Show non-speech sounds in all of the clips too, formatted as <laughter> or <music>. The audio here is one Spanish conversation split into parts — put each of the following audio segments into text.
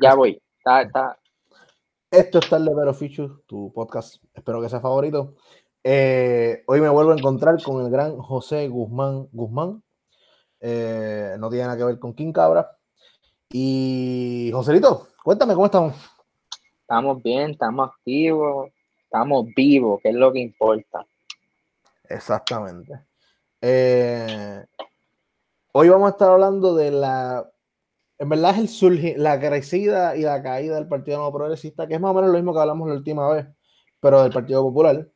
Ya voy. Está, está. Esto es Tarde Pero Fichu, tu podcast, espero que sea favorito. Eh, hoy me vuelvo a encontrar con el gran José Guzmán Guzmán. Eh, no tiene nada que ver con King Cabra. Y Joselito, cuéntame cómo estamos. Estamos bien, estamos activos, estamos vivos, que es lo que importa. Exactamente. Eh, hoy vamos a estar hablando de la en verdad es el surge, la crecida y la caída del Partido Nuevo Progresista, que es más o menos lo mismo que hablamos la última vez, pero del Partido Popular.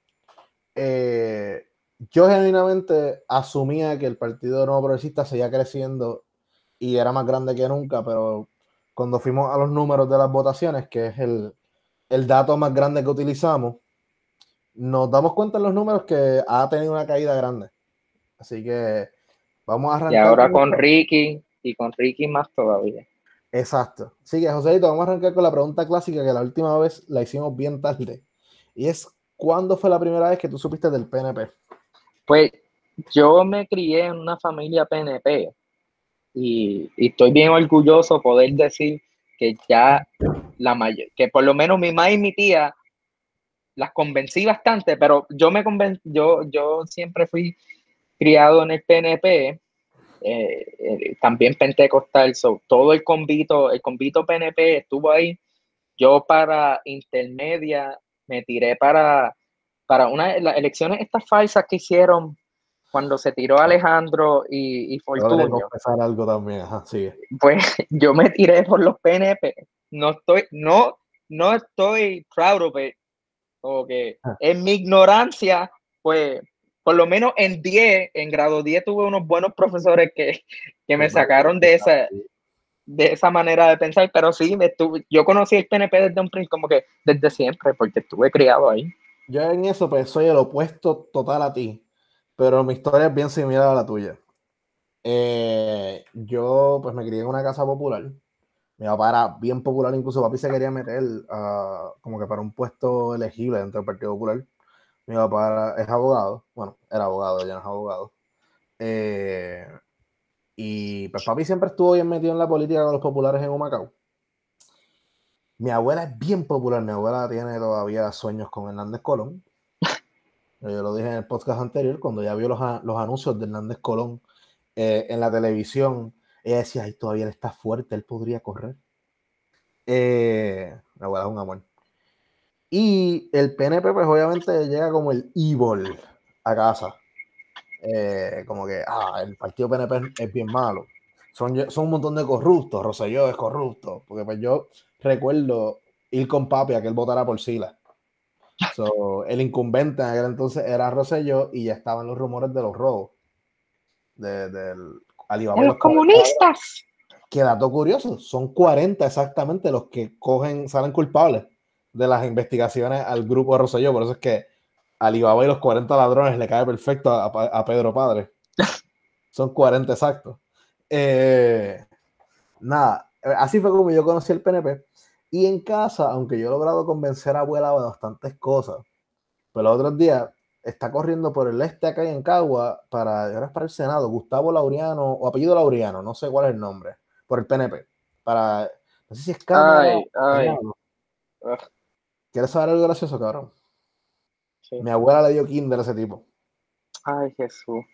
Eh, yo genuinamente asumía que el Partido Nuevo Progresista seguía creciendo y era más grande que nunca, pero cuando fuimos a los números de las votaciones, que es el, el dato más grande que utilizamos, nos damos cuenta en los números que ha tenido una caída grande. Así que vamos a arrancar. Y ahora con Ricky, y con Ricky más todavía. Exacto. Así que, Joséito, vamos a arrancar con la pregunta clásica que la última vez la hicimos bien tarde. Y es, ¿cuándo fue la primera vez que tú supiste del PNP? Pues yo me crié en una familia PNP y, estoy bien orgulloso poder decir que ya la mayor, que por lo menos mi mamá y mi tía las convencí bastante, pero yo me conven, yo, yo siempre fui criado en el PNP eh, eh, también pentecostal, todo el convito, el convito PNP estuvo ahí. Yo para intermedia me tiré para, para una de las elecciones estas falsas que hicieron cuando se tiró Alejandro y, y Fortunio. algo también, Pues <laughs> yo me tiré por los PNP. No estoy, no, no estoy proud of it. que ah. en mi ignorancia, pues por lo menos en 10, en grado 10 tuve unos buenos profesores que, que me sacaron de esa, de esa manera de pensar, pero sí, me estuve, yo conocí el PNP desde un principio, como que desde siempre, porque estuve criado ahí. Yo en eso pues soy el opuesto total a ti, pero mi historia es bien similar a la tuya. Eh, yo pues me crié en una casa popular, mi papá era bien popular, incluso papi se quería meter uh, como que para un puesto elegible dentro del Partido Popular mi papá es abogado, bueno, era abogado, ya no es abogado. Eh, y pues papi siempre estuvo bien metido en la política con los populares en Humacao. Mi abuela es bien popular, mi abuela tiene todavía sueños con Hernández Colón. <laughs> Yo lo dije en el podcast anterior, cuando ya vio los, anuncios de Hernández Colón eh, en la televisión, ella decía, ay, todavía él está fuerte, él podría correr. Eh, mi abuela es un amor. Y el PNP, pues obviamente llega como el evil a casa. Eh, como que, ah, el partido PNP es bien malo. Son, son un montón de corruptos. Rosselló es corrupto. Porque pues yo recuerdo ir con papi a que él votara por Sila. el incumbente en aquel entonces era Rosselló y ya estaban los rumores de los robos. De, del Alibaba. De los comunistas. Qué dato curioso. Son 40 exactamente los que cogen, salen culpables de las investigaciones al grupo de Rosselló. Por eso es que Alibaba y los 40 ladrones le cae perfecto a, Pedro Padre. <laughs> Son 40 exactos. Eh, nada, así fue como yo conocí el PNP. Y en casa, aunque yo he logrado convencer a abuela de bastantes cosas, pero los otros días está corriendo por el este acá en Cagua para, ahora para el Senado, Gustavo Laureano, o apellido Laureano, no sé cuál es el nombre, por el PNP. Para, no sé si es Cámara. ¿Quieres saber algo gracioso, cabrón? Mi abuela le dio kinder a ese tipo. Ay, Jesús.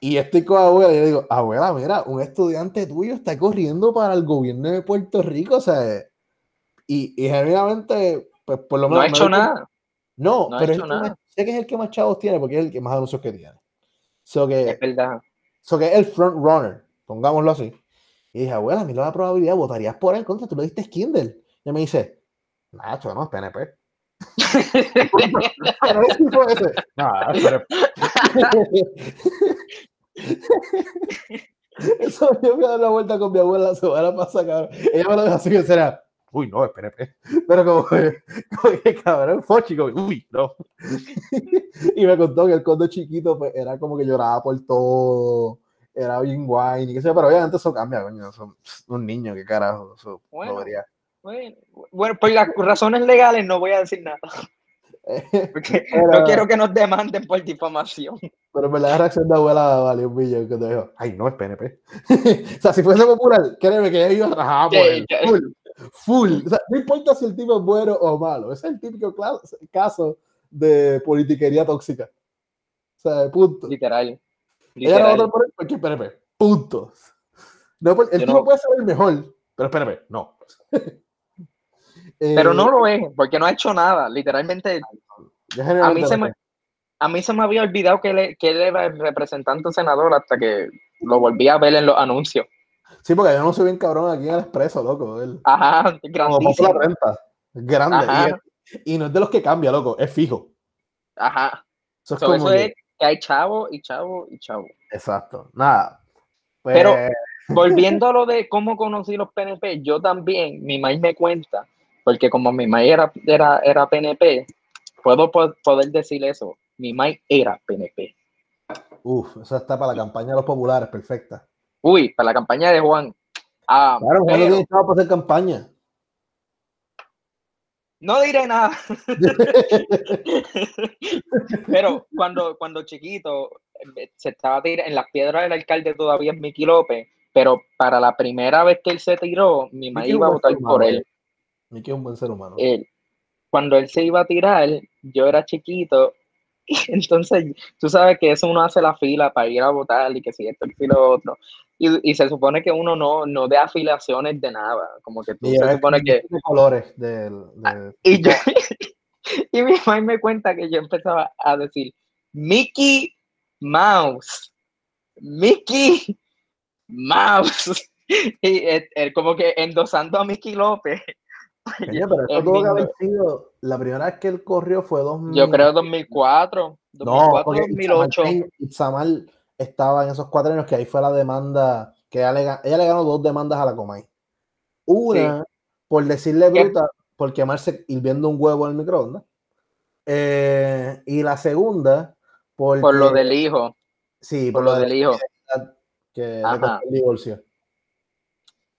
Y estoy con abuela y le digo, abuela, mira, un estudiante tuyo está corriendo para el gobierno de Puerto Rico, o sea, y, y genuinamente, pues por lo menos... No ha hecho nada. No, pero sé que es el que más chavos tiene porque es el que más anuncios que tiene. So que, es verdad. So que es el front runner, pongámoslo así. Y dije, abuela, mira la probabilidad, votarías por él contra, tú le diste Kindle. Y me dice, Nacho, no, es <laughs> PNP. Eso yo me he dado la vuelta con mi abuela la semana pasada, cabrón. Ella me lo dijo así que será. Uy, no, es PNP. Pero como, como que cabrón, fochi, como, uy, no. <laughs> y me contó que el conde chiquito pues, era como que lloraba por todo. Era bien guay, y qué sé, pero obviamente eso cambia, coño. Son un niño, qué carajo. Eso bueno. no Bueno, por las razones legales no voy a decir nada. <laughs> Porque no quiero que nos demanden por difamación. Pero me la reacción de abuela vale un millón te dijo, ay, no es PNP. <laughs> o sea, si fuese popular, créeme que yo a rajar por él. Full. O sea, no importa si el tipo es bueno o malo. Ese es el típico caso de politiquería tóxica. O sea, punto. Literal. Ella no votó por él porque PNP. Punto. No, pues, el tipo puede ser el mejor, pero PNP, no. <laughs> pero no lo es, porque no ha hecho nada. Literalmente. A mí, se me, a mí se me había olvidado que él, que él era el representante senador hasta que lo volví a ver en los anuncios. Sí, porque yo no soy bien cabrón aquí en el expreso, loco. Él, Ajá, grandísimo. la renta. Grande. Y, no es de los que cambia, loco, es fijo. Ajá. Eso es, que... hay chavo y chavo y chavo. Exacto. Nada. Pero pues, volviendo a lo de cómo conocí los PNP, yo también, mi maíz me cuenta, porque como mi maíz era, era, era PNP, puedo poder decir eso. Mi maíz era PNP. Uf, eso está para la campaña de los populares, perfecta. Uy, para la campaña de Juan. Ah, claro, Juan pero, no para hacer campaña. No diré nada. <laughs> pero cuando, cuando chiquito se estaba tirando en las piedras del alcalde todavía es Miki López, pero para la primera vez que él se tiró, mi madre iba a votar por él. Miki es un buen ser humano. cuando él se iba a tirar, yo era chiquito <laughs> entonces, tú sabes que eso uno hace la fila para ir a votar y que si esto y lo otro. Y, y, se supone que uno no, no de afiliaciones de nada. Como que tú se supone que. De colores del. Ah, y, yo, <laughs> y mi mamá me cuenta que yo empezaba a decir Mickey Mouse. Mickey Mouse. <laughs> Y él, como que endosando a Mickey López pero tuvo que haber sido la primera vez que él corrió fue 2000. Yo creo 2004, 2004 no, 2008. Itzamar estaba en esos cuatro años que ahí fue la demanda que ella le, ella le ganó dos demandas a la Comay. Una por decirle bruta por quemarse hirviendo un huevo en el microondas. Eh, y la segunda por lo del hijo. Sí, por, lo, del hijo. Que el divorcio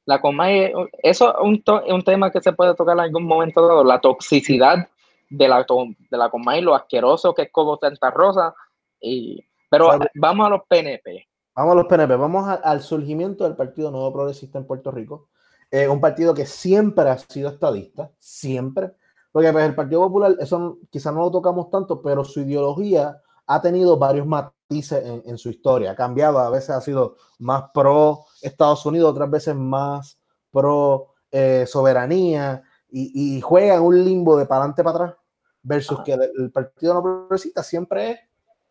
la Comay, eso es un, tema que se puede tocar en algún momento dado, la toxicidad de la, de la Comay, lo asqueroso que es como Santa Rosa. Y, pero vamos a los PNP. Vamos a los PNP, vamos al surgimiento del Partido Nuevo Progresista en Puerto Rico. Eh, un partido que siempre ha sido estadista, siempre. Porque pues, el Partido Popular, eso quizás no lo tocamos tanto, pero su ideología ha tenido varios matices en, su historia. Ha cambiado, a veces ha sido más pro Estados Unidos, otras veces más pro eh, soberanía y, juega en un limbo de para adelante para atrás versus que el, Partido No Progresista siempre es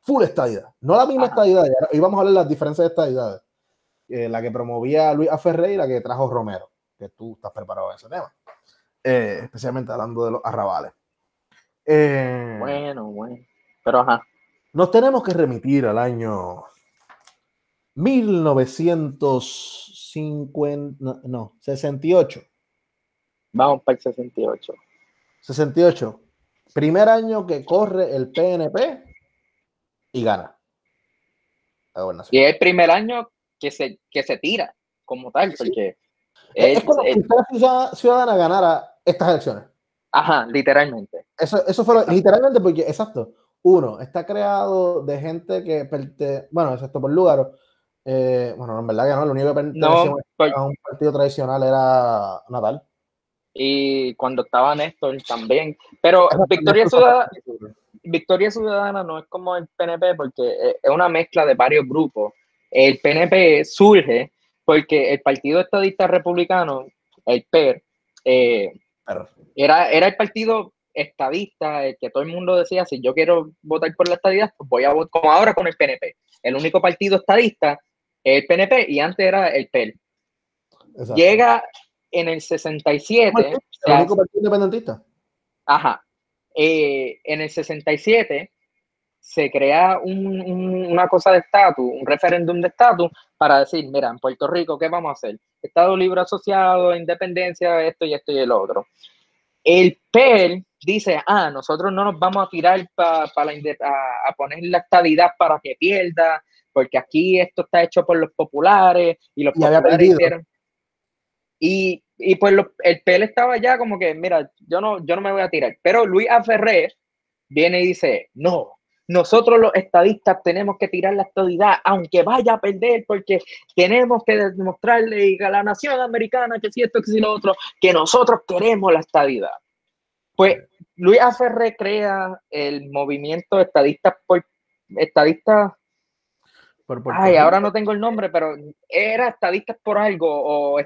full estadidad. No la misma estadidad, y vamos a ver las diferencias de estadidades. Eh, la que promovía Luis Aferrey y la que trajo Romero, que tú estás preparado en ese tema. Eh, especialmente hablando de los arrabales. bueno, bueno. Pero ajá. Nos tenemos que remitir al año 1950, no, 68. Vamos para el 68. 68. Primer año que corre el PNP y gana. Y es el primer año que se, que se tira como tal, porque... Es, como si la ciudadana ganara estas elecciones. Ajá, literalmente. Eso, eso fue literalmente porque, exacto, uno, está creado de gente que, bueno, excepto por lugar, eh, bueno, en verdad que no, lo único que pertenecía a un partido tradicional era Natal. Y cuando estaba Néstor también. Pero Victoria Ciudadana, Victoria Ciudadana no es como el PNP porque es una mezcla de varios grupos. El PNP surge porque el Partido Estadista Republicano, el PER, eh, era, era el partido estadista, el que todo el mundo decía, si yo quiero votar por la estadidad, pues voy a votar como ahora con el PNP. El único partido estadista es el PNP y antes era el PEL. Llega en el 67. ¿El único partido independentista? Ajá. Eh, en el 67 se crea una cosa de estatus, un referéndum de estatus para decir, mira, en Puerto Rico, ¿qué vamos a hacer? Estado libre asociado, independencia, esto y esto y el otro. El PEL dice, ah, nosotros no nos vamos a tirar para a, poner la estabilidad para que pierda, porque aquí esto está hecho por los populares y los populares hicieron. Y, y pues el PEL estaba ya como que, mira, yo no, yo no me voy a tirar. Pero Luis Aferrer viene y dice, no, nosotros los estadistas tenemos que tirar la estadidad, aunque vaya a perder, porque tenemos que demostrarle a la nación americana que si esto, que si lo otro, que nosotros queremos la estadidad. Pues Luis Aferre crea el movimiento estadista por estadista. Ay, ahora no tengo el nombre, pero era estadista por algo, o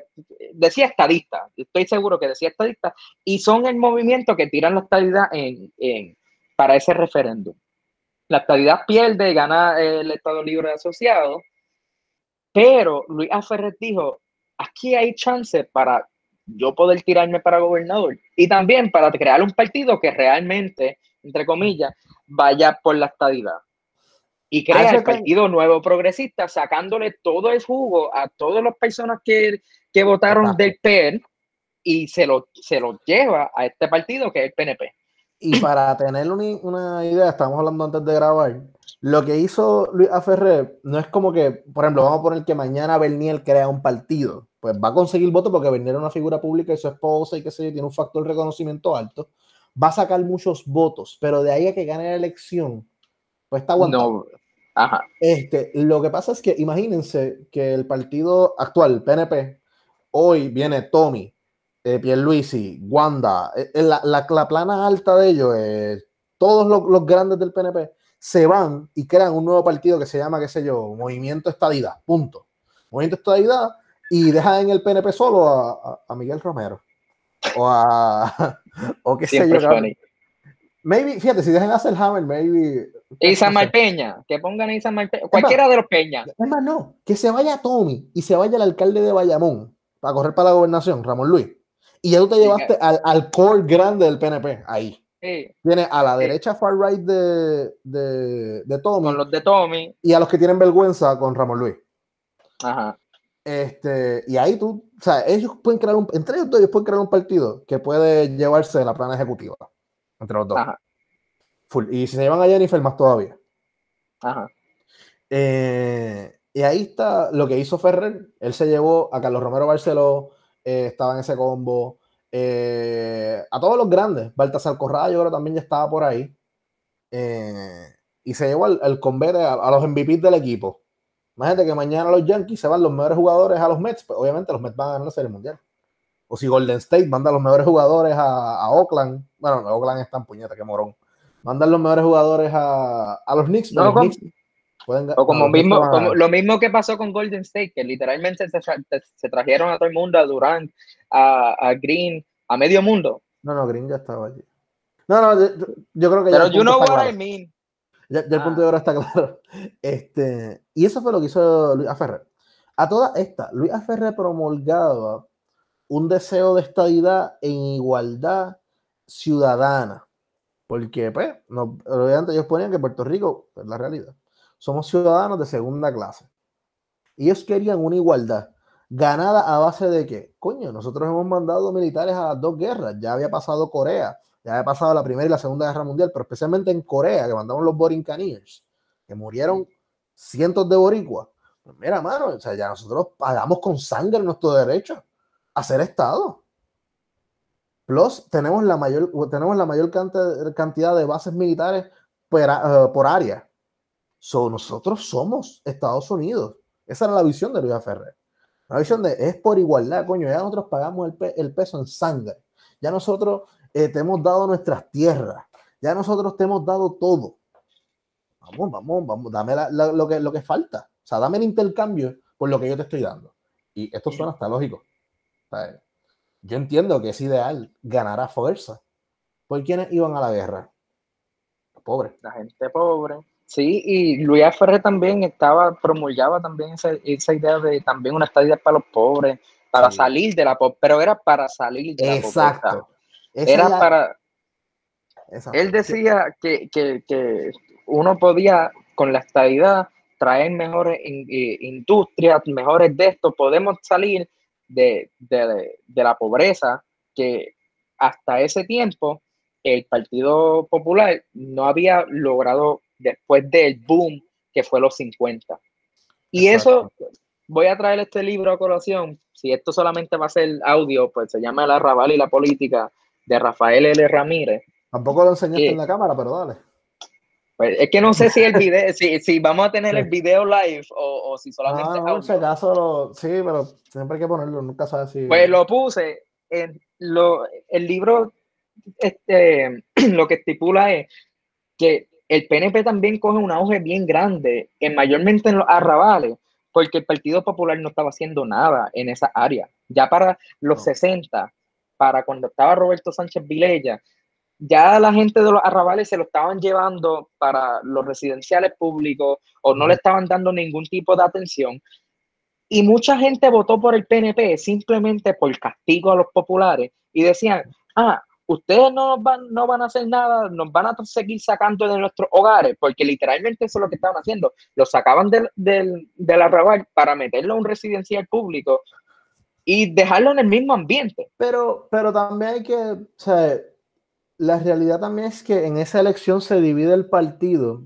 decía estadista, estoy seguro que decía estadista, y son el movimiento que tiran la estadidad en, para ese referéndum. La estadidad pierde, gana el Estado Libre Asociado, pero Luis Aferre dijo, aquí hay chance para yo poder tirarme para gobernador y también para crear un partido que realmente, entre comillas, vaya por la estadidad. Y crea el Partido Nuevo Progresista, sacándole todo el jugo a todas las personas que, que votaron del PER y se lo, se lo lleva a este partido que es el PNP. Y para tener una, una idea, estamos hablando antes de grabar, lo que hizo Luis Aferrer no es como que, por ejemplo, vamos a poner que mañana Bernier crea un partido pues va a conseguir votos porque Bernier es una figura pública y su esposa y que se tiene un factor de reconocimiento alto, va a sacar muchos votos, pero de ahí a que gane la elección, pues está aguantando. Ajá. Este, lo que pasa es que imagínense que el partido actual, PNP, hoy viene Tommy, eh, Pierluisi, Wanda, eh, eh, la, la, plana alta de ellos, eh, todos los, los, grandes del PNP, se van y crean un nuevo partido que se llama, qué sé yo, Movimiento Estadidad, punto. Movimiento Estadidad y deja en el PNP solo a, a, Miguel Romero. O a. <laughs> O qué sé yo. Maybe, fíjate, si dejan a Hammer, maybe. Isa Peña, que pongan Isa Peña, cualquiera de los Peña. Es más, no, que se vaya Tommy y se vaya el alcalde de Bayamón para correr para la gobernación, Ramón Luis. Y ya tú te llevaste al, al, core grande del PNP ahí. Sí. Tiene a la derecha far right de, de, de Tommy. Con los de Tommy. Y a los que tienen vergüenza con Ramón Luis. Ajá. Este, y ahí tú, o sea, ellos pueden crear un, entre ellos dos, ellos pueden crear un partido que puede llevarse la plana ejecutiva entre los dos. Y si se llevan a Jennifer, más todavía. Ajá. Eh, y ahí está lo que hizo Ferrer. Él se llevó a Carlos Romero Barceló, eh, estaba en ese combo. Eh, a todos los grandes. Baltasar Corral, yo creo también ya estaba por ahí. y se llevó al, al convete a, a, los MVP del equipo. Imagínate que mañana los Yankees se van los mejores jugadores a los Mets, pues obviamente los Mets van a ganar la Serie Mundial. O si Golden State manda los mejores jugadores a, Oakland, bueno, Oakland está en puñeta, qué morón. Mandan los mejores jugadores a, a los Knicks. No, los o como, mismo, como lo mismo que pasó con Golden State, que literalmente se, se trajeron a todo el mundo, a Durant, a, a, Green, a medio mundo. No, no, Green ya estaba allí. No, no, yo, yo creo que Pero you know what I mean. Ya, el punto de ahora está claro. <laughs> Este, y eso fue lo que hizo Luis Aferre. A toda esta, Luis Aferre promulgaba un deseo de estabilidad en igualdad ciudadana. Porque, pues, no, obviamente ellos ponían que Puerto Rico, es la realidad, somos ciudadanos de segunda clase. Ellos querían una igualdad ganada a base de que, coño, nosotros hemos mandado militares a las dos guerras, ya había pasado Corea, ya había pasado la Primera y la Segunda Guerra Mundial, pero especialmente en Corea, que mandamos los Borincaneers, que murieron cientos de boricuas. Pues mira, mano, o sea, ya nosotros pagamos con sangre nuestro derecho a ser Estado. Plus, tenemos la mayor, tenemos la mayor cantidad de bases militares por, uh, por área. So, nosotros somos Estados Unidos. Esa era la visión de Luis Ferrer. La visión de es por igualdad, coño. Ya nosotros pagamos el, pe el peso en sangre. Ya nosotros eh, te hemos dado nuestras tierras, ya nosotros te hemos dado todo. Vamos, vamos, vamos, dame lo, que, lo que falta. O sea, dame el intercambio por lo que yo te estoy dando. Y esto suena hasta lógico. yo entiendo que es ideal ganar a fuerza. ¿Por quiénes iban a la guerra? Los pobres. La gente pobre. Sí, y Luis Ferrer también estaba, promulgaba también esa, esa idea de también una estadía para los pobres, para salir de la pobreza, pero era para salir de la pobreza. Era para... Él decía que, que, uno podía con la estabilidad traer mejores industrias, mejores de esto, podemos salir de, de, de, la pobreza que hasta ese tiempo el Partido Popular no había logrado después del boom que fue los 50. Y eso, voy a traer este libro a colación, si esto solamente va a ser audio, pues se llama El arrabal y la política de Rafael L. Ramírez. Tampoco lo enseñaste en la cámara, pero dale. Pues es que no sé si el video, <laughs> si, si vamos a tener el video live o, o si solamente. No, no, en ese caso, sí, pero siempre hay que ponerlo, nunca sabes si. Pues lo puse. En lo, el libro, este, <clears throat> lo que estipula es que el PNP también coge un auge bien grande, en mayormente en los arrabales, porque el Partido Popular no estaba haciendo nada en esa área. Ya para los 60, para cuando estaba Roberto Sánchez Vilella, ya la gente de los arrabales se lo estaban llevando para los residenciales públicos o no le estaban dando ningún tipo de atención. Y mucha gente votó por el PNP simplemente por castigo a los populares y decían, ah, ustedes no van, no van a hacer nada, nos van a seguir sacando de nuestros hogares, porque literalmente eso es lo que estaban haciendo. Lo sacaban del, del, del arrabal para meterlo a un residencial público y dejarlo en el mismo ambiente. Pero, pero también hay que, o sea, la realidad también es que en esa elección se divide el partido.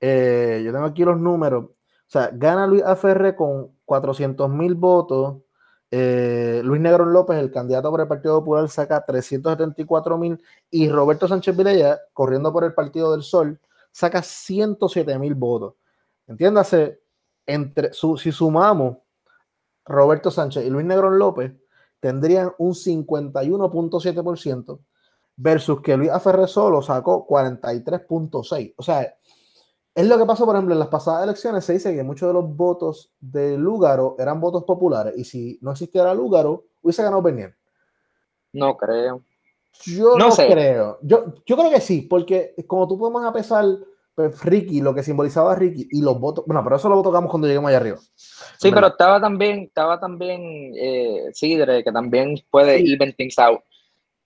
Eh, yo tengo aquí los números. O sea, gana Luis Aferre con 400 mil votos. Eh, Luis Negrón López, el candidato por el Partido Popular, saca 374 mil. Y Roberto Sánchez Vilella, corriendo por el Partido del Sol, saca 107 mil votos. Entiéndase, entre, si sumamos Roberto Sánchez y Luis Negrón López, tendrían un 51.7% versus que Luis Aferre solo sacó 43.6. O sea, es lo que pasó, por ejemplo, en las pasadas elecciones se dice que muchos de los votos de Lúgaro eran votos populares y si no existiera Lúgaro, hubiese ganado Bernier. No creo. Yo no, creo. Yo, yo creo que sí, porque como tú podemos a pues, Ricky, lo que simbolizaba a Ricky y los votos, bueno, pero eso lo tocamos cuando lleguemos allá arriba. Sí, pero estaba también, estaba también eh, Sidre, que también puede ir even things out.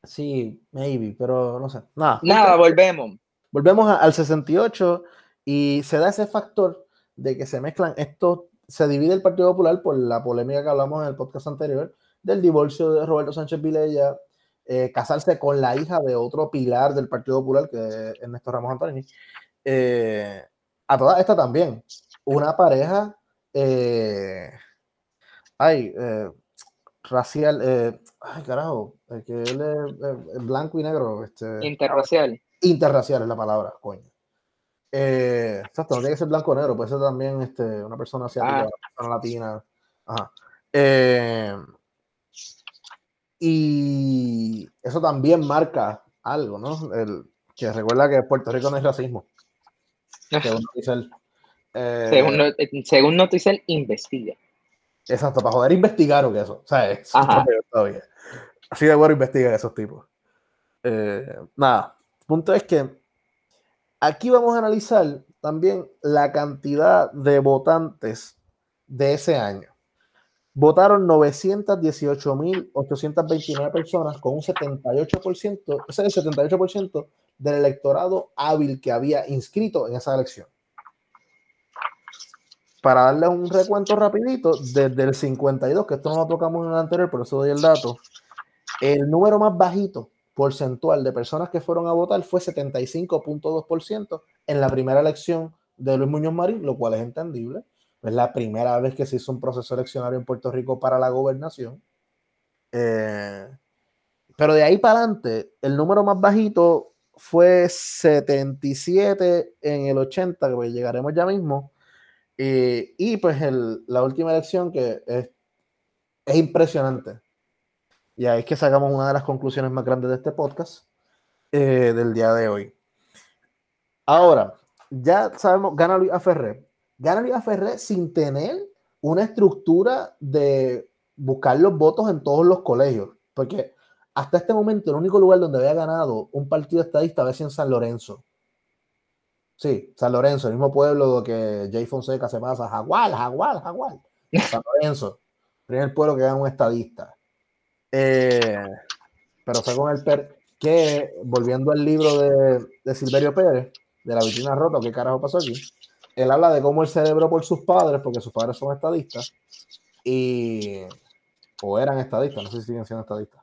Sí, maybe, pero no sé. Nada, Nada volvemos. Volvemos al 68 y se da ese factor de que se mezclan estos, se divide el Partido Popular por la polémica que hablamos en el podcast anterior del divorcio de Roberto Sánchez Vilella, eh, casarse con la hija de otro pilar del Partido Popular, que es Ernesto Ramos Antonini. Eh, a toda esta también, una pareja, eh, ay, racial, eh, ay carajo, es que él es, blanco y negro. Este, interracial. Interracial es la palabra, coño. Eh, exacto, no tiene que ser blanco o negro, puede ser también este, una persona asiática, una ah. persona latina. Ajá. Eh, y eso también marca algo, ¿no? El, que recuerda que Puerto Rico no es racismo. Según Noticel. Eh, según, según Noticel, investiga. Exacto, para poder investigar o que eso. O sea, es Así de bueno investigar esos tipos. Eh, nada, el punto es que aquí vamos a analizar también la cantidad de votantes de ese año. Votaron 918.829 personas con un 78%, ese es el 78% del electorado hábil que había inscrito en esa elección para darle un recuento rapidito, desde el 52, que esto no lo tocamos en el anterior, por eso doy el dato, el número más bajito porcentual de personas que fueron a votar fue 75.2% en la primera elección de Luis Muñoz Marín, lo cual es entendible. Es la primera vez que se hizo un proceso eleccionario en Puerto Rico para la gobernación. Eh, pero de ahí para adelante, el número más bajito fue 77 en el 80, que pues llegaremos ya mismo, eh, y pues la última elección que es, es impresionante. Y ahí es que sacamos una de las conclusiones más grandes de este podcast eh, del día de hoy. Ahora, ya sabemos, gana Luis Aferré. Gana Luis Aferré sin tener una estructura de buscar los votos en todos los colegios. Porque hasta este momento el único lugar donde había ganado un partido estadista había sido en San Lorenzo. Sí, San Lorenzo, el mismo pueblo que Jay Fonseca se pasa, Jaguar, Jaguar, Jaguar. San Lorenzo, primer pueblo que gana un estadista. Eh, pero fue con el per que, volviendo al libro de, de Silverio Pérez, de la vitrina rota, ¿qué carajo pasó aquí? Él habla de cómo él celebró por sus padres, porque sus padres son estadistas, y o eran estadistas, no sé si siguen siendo estadistas.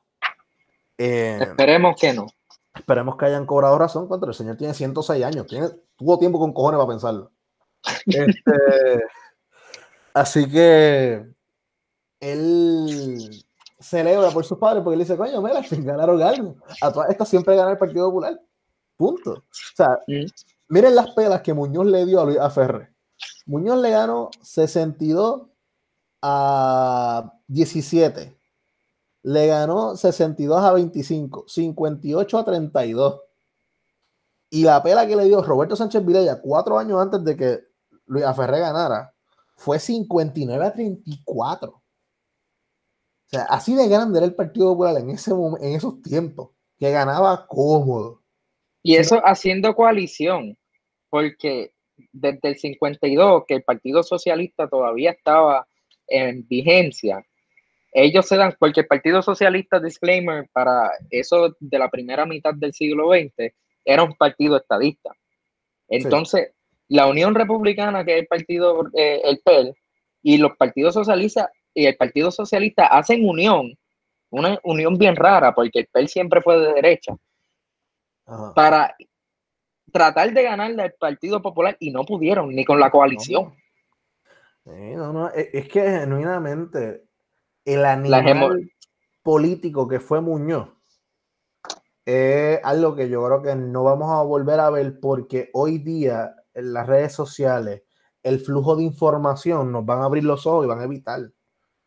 Eh, Esperemos que no. Esperemos que hayan cobrado razón cuando el señor tiene 106 años. Tiene, tuvo tiempo con cojones para pensarlo. <laughs> Este, así que él celebra por sus padres porque él dice, coño, mira, ganaron algo. A todas estas siempre gana el Partido Popular. Punto. O sea. Miren las pelas que Muñoz le dio a Luis Aferre. Muñoz le ganó 62 a 17. Le ganó 62 a 25, 58 a 32. Y la pela que le dio Roberto Sánchez Vilella cuatro años antes de que Luis Aferré ganara fue 59 a 34. O sea, así de grande era el Partido Popular en, ese en esos tiempos, que ganaba cómodo. Y eso haciendo coalición, porque desde el 52, que el Partido Socialista todavía estaba en vigencia, ellos se dan, porque el Partido Socialista, disclaimer, para eso de la primera mitad del siglo XX, era un partido estadista. Entonces, la Unión Republicana, que es el partido, eh, el PEL, y los partidos socialistas y el Partido Socialista hacen unión, una unión bien rara, porque el PEL siempre fue de derecha, para tratar de ganarle al Partido Popular y no pudieron, ni con la coalición. No, no, es que genuinamente el animal político que fue Muñoz es algo que yo creo que no vamos a volver a ver porque hoy día en las redes sociales el flujo de información nos van a abrir los ojos y van a evitar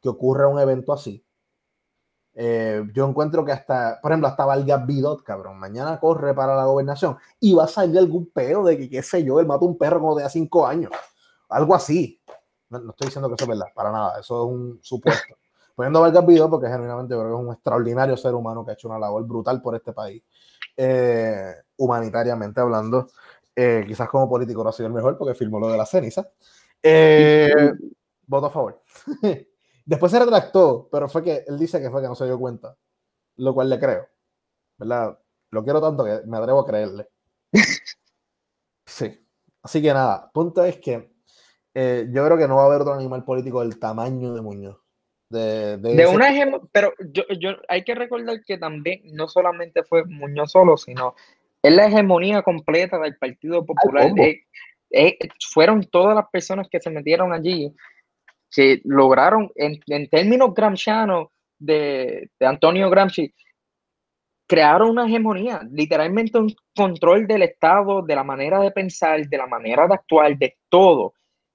que ocurra un evento así. Eh, yo encuentro que hasta, por ejemplo, hasta Valga Bidot, cabrón, mañana corre para la gobernación y va a salir algún pedo de que, qué sé yo, él mata un perro como de hace cinco años. Algo así. No, no, estoy diciendo que eso es verdad, para nada, eso es un supuesto poniendo Vargas Vidal porque genuinamente creo que es un extraordinario ser humano que ha hecho una labor brutal por este país, eh, humanitariamente hablando. Eh, quizás como político no ha sido el mejor porque firmó lo de la ceniza. Eh, voto a favor. <laughs> Después se retractó, pero fue que él dice que fue que no se dio cuenta, lo cual le creo. ¿Verdad? Lo quiero tanto que me atrevo a creerle. <laughs> Sí. Así que nada, punto es que yo creo que no va a haber otro animal político del tamaño de Muñoz. De, una pero yo, yo, hay que recordar que también no solamente fue Muñoz solo, sino es la hegemonía completa del Partido Popular. Eh, eh, fueron todas las personas que se metieron allí que lograron, en, en términos gramscianos de, de Antonio Gramsci, crearon una hegemonía, literalmente un control del Estado, de la manera de pensar, de la manera de actuar, de todo.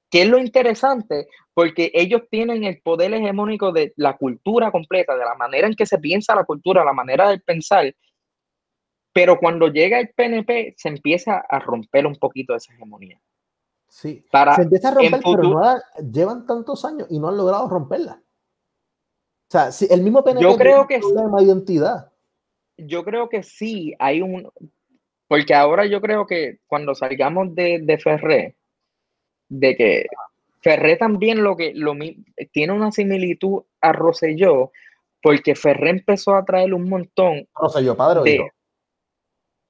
¿Qué es lo interesante? Porque ellos tienen el poder hegemónico de la cultura completa, de la manera en que se piensa la cultura, la manera de pensar. Pero cuando llega el PNP, se empieza a romper un poquito esa hegemonía. Sí, Para, se empieza a romper, pero no llevan tantos años y no han logrado romperla. O sea, si el mismo PNP yo creo que problema de identidad. Yo creo que sí, hay un... Porque ahora yo creo que cuando salgamos de, de Ferré, de que Ferré también lo que lo, tiene una similitud a Rosselló, porque Ferré empezó a traer un montón. ¿Rosselló padre o hijo?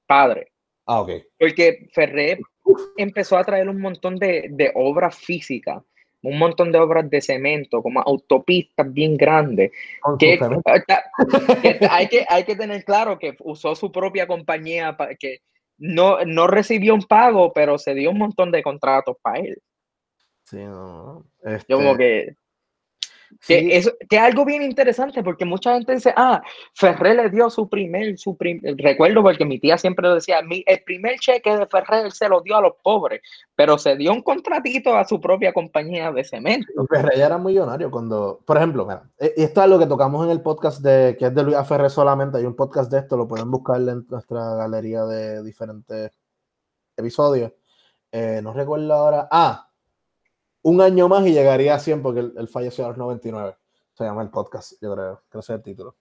Padre. Ah, ok. Porque Ferré empezó a traer un montón de, de obras físicas, un montón de obras de cemento, como autopistas bien grandes. <laughs> Que, hay, que, hay que tener claro que usó su propia compañía para que no, no recibió un pago, pero se dio un montón de contratos para él. Sí, no. como este que. Que, es, que algo bien interesante porque mucha gente dice, ah, Ferrer le dio su primer, su recuerdo porque mi tía siempre decía, mi, el primer cheque de Ferrer se lo dio a los pobres, pero se dio un contratito a su propia compañía de cemento. Ferrer ya era millonario cuando, por ejemplo, mira, e, esto es lo que tocamos en el podcast de, que es de Luis Ferrer solamente, hay un podcast de esto, lo pueden buscar en nuestra galería de diferentes episodios. Eh, no recuerdo ahora, ah, un año más y llegaría a 100 porque él, falleció a los 99. Se llama el podcast, yo creo, que ese es el título.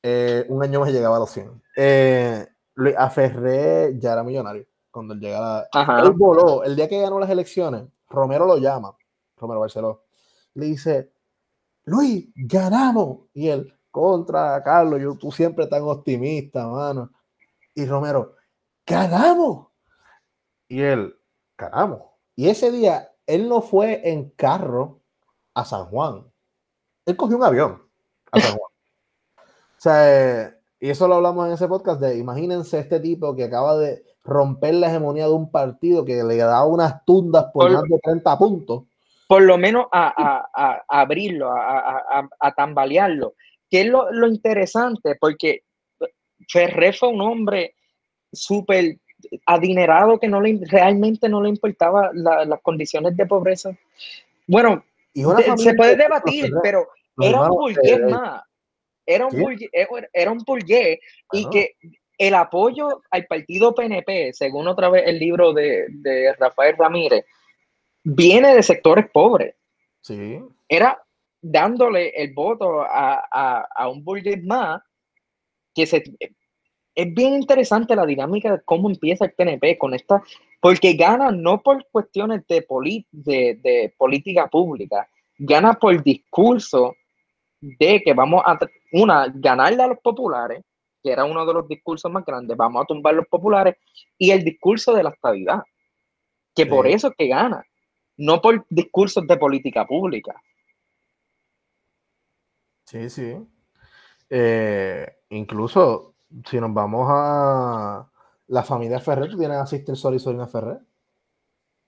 Eh, un año más y llegaba a los 100. Eh, Luis Aferré ya era millonario cuando él llegaba. Él voló. El día que ganó las elecciones, Romero lo llama, Romero Barceló, le dice, Luis, ganamos. Y él, contra Carlos, yo, tú siempre tan optimista, mano. Y Romero, ganamos. Y él, ganamos. Y ese día él no fue en carro a San Juan. Él cogió un avión a San Juan. o sea, y eso lo hablamos en ese podcast de, imagínense este tipo que acaba de romper la hegemonía de un partido que le daba unas tundas por, más de 30 puntos. Por lo menos a, abrirlo, a, tambalearlo. Que es lo, lo interesante, porque Ferré fue un hombre súper adinerado que no le, realmente no le importaba las condiciones de pobreza. Bueno, se puede debatir, pero era un burgués más. Era un, burgués, era un burgués y que el apoyo al partido PNP, según otra vez el libro de, de Rafael Ramírez, viene de sectores pobres. Sí. Era dándole el voto a, a, un burgués más que se es bien interesante la dinámica de cómo empieza el PNP con esta, porque gana no por cuestiones de, de, de, política pública, gana por discurso de que vamos a, una, ganarle a los populares, que era uno de los discursos más grandes, vamos a tumbar los populares, y el discurso de la estabilidad, que por eso es que gana, no por discursos de política pública. Sí, sí. Eh, incluso si nos vamos a la familia Ferrer, tú tienes a Sister Sol y Solina Ferrer,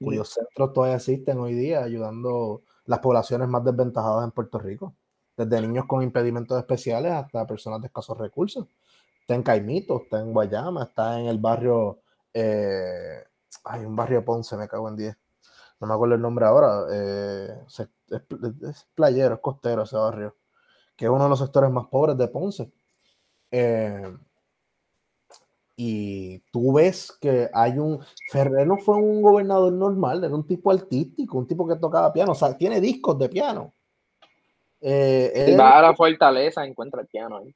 cuyos centros todavía existen hoy día ayudando las poblaciones más desventajadas en Puerto Rico, desde niños con impedimentos especiales hasta personas de escasos recursos. Está en Caimito, está en Guayama, está en el barrio, eh, hay un barrio Ponce, me cago en 10, no me acuerdo el nombre ahora, eh, es, playero, es costero ese barrio, que es uno de los sectores más pobres de Ponce. Eh, y tú ves que hay un. Ferrer no fue un gobernador normal, era un tipo artístico, un tipo que tocaba piano, o sea, tiene discos de piano. Eh, va a la fortaleza, encuentra el piano ahí.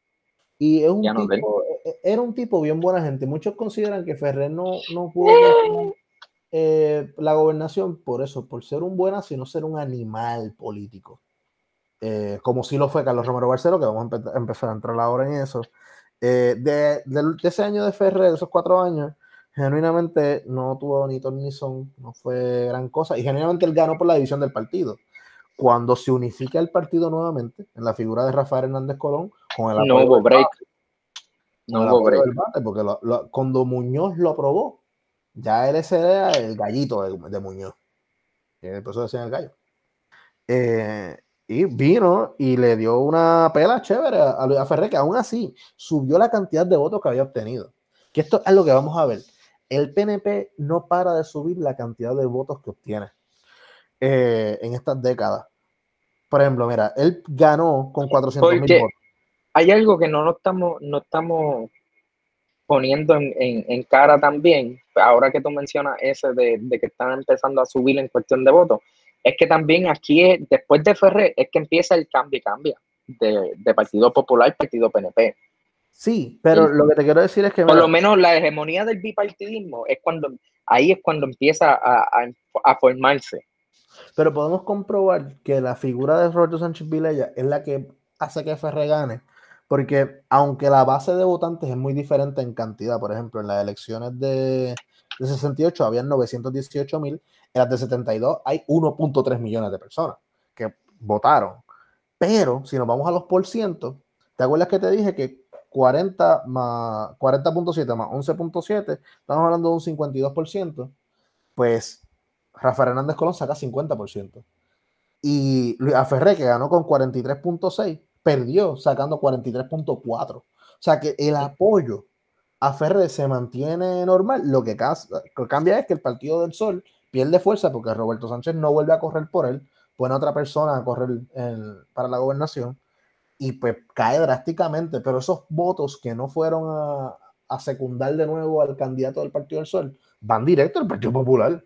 Y es un tipo, e, e, era un tipo bien buena gente. Muchos consideran que Ferrer no, no pudo eh, la gobernación por eso, por ser un buena, sino ser un animal político. Eh, como si lo fue Carlos Romero Barcelo, que vamos a empezar a entrar ahora en eso. Eh, de, ese año de Ferrer, de esos cuatro años, genuinamente no tuvo ni ton ni son, no fue gran cosa, y genuinamente él ganó por la división del partido. Cuando se unifica el partido nuevamente, en la figura de Rafael Hernández Colón, con el no hubo break. no hubo break. porque cuando Muñoz lo aprobó, ya él ese era el gallito de, Muñoz. Y por eso decían el gallo. Eh, y vino y le dio una pela chévere a Luis Ferrer, que aún así subió la cantidad de votos que había obtenido. Que esto es lo que vamos a ver. El PNP no para de subir la cantidad de votos que obtiene eh, en estas décadas. Por ejemplo, mira, él ganó con 400 mil votos. Hay algo que no, estamos, no estamos poniendo en, cara también, ahora que tú mencionas ese de, de que están empezando a subir en cuestión de votos es que también aquí, después de Ferrer, es que empieza el cambio y cambia de, Partido Popular Partido PNP. Sí, pero lo que te quiero decir es que... Por lo menos la hegemonía del bipartidismo es cuando, ahí es cuando empieza a, formarse. Pero podemos comprobar que la figura de Roberto Sánchez Vilella es la que hace que Ferrer gane, porque aunque la base de votantes es muy diferente en cantidad, por ejemplo, en las elecciones de, de 68 habían 918 mil en de 72 hay 1.3 millones de personas que votaron. Pero si nos vamos a los por ciento, ¿te acuerdas que te dije que 40 más 40.7 más 11.7, estamos hablando de un 52%, pues Rafael Hernández Colón saca 50%. Y Luis Aferré, que ganó con 43.6, perdió sacando 43.4. O sea que el apoyo a Ferre se mantiene normal. Lo que cambia es que el Partido del Sol pierde fuerza porque Roberto Sánchez no vuelve a correr por él, pone a otra persona a correr para la gobernación y pues cae drásticamente, pero esos votos que no fueron a, secundar de nuevo al candidato del Partido del Sol van directo al Partido Popular,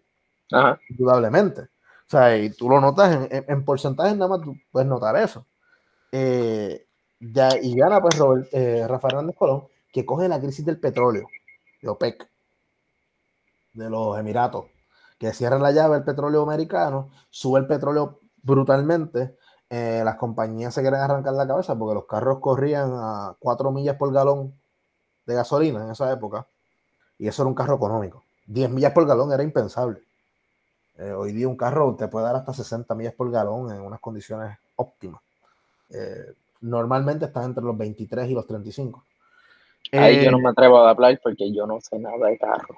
indudablemente. O sea, y tú lo notas en, en, porcentajes, nada más tú puedes notar eso. Eh, ya, y gana pues Robert, eh, Rafa Hernández Colón, que coge la crisis del petróleo, de OPEC, de los Emiratos, que cierra la llave el petróleo americano, sube el petróleo brutalmente, eh, las compañías se quieren arrancar la cabeza porque los carros corrían a 4 millas por galón de gasolina en esa época, y eso era un carro económico. 10 millas por galón era impensable. Eh, hoy día un carro te puede dar hasta 60 millas por galón en unas condiciones óptimas. Eh, normalmente están entre los 23 y los 35. Ahí yo no me atrevo a hablar porque yo no sé nada de carro.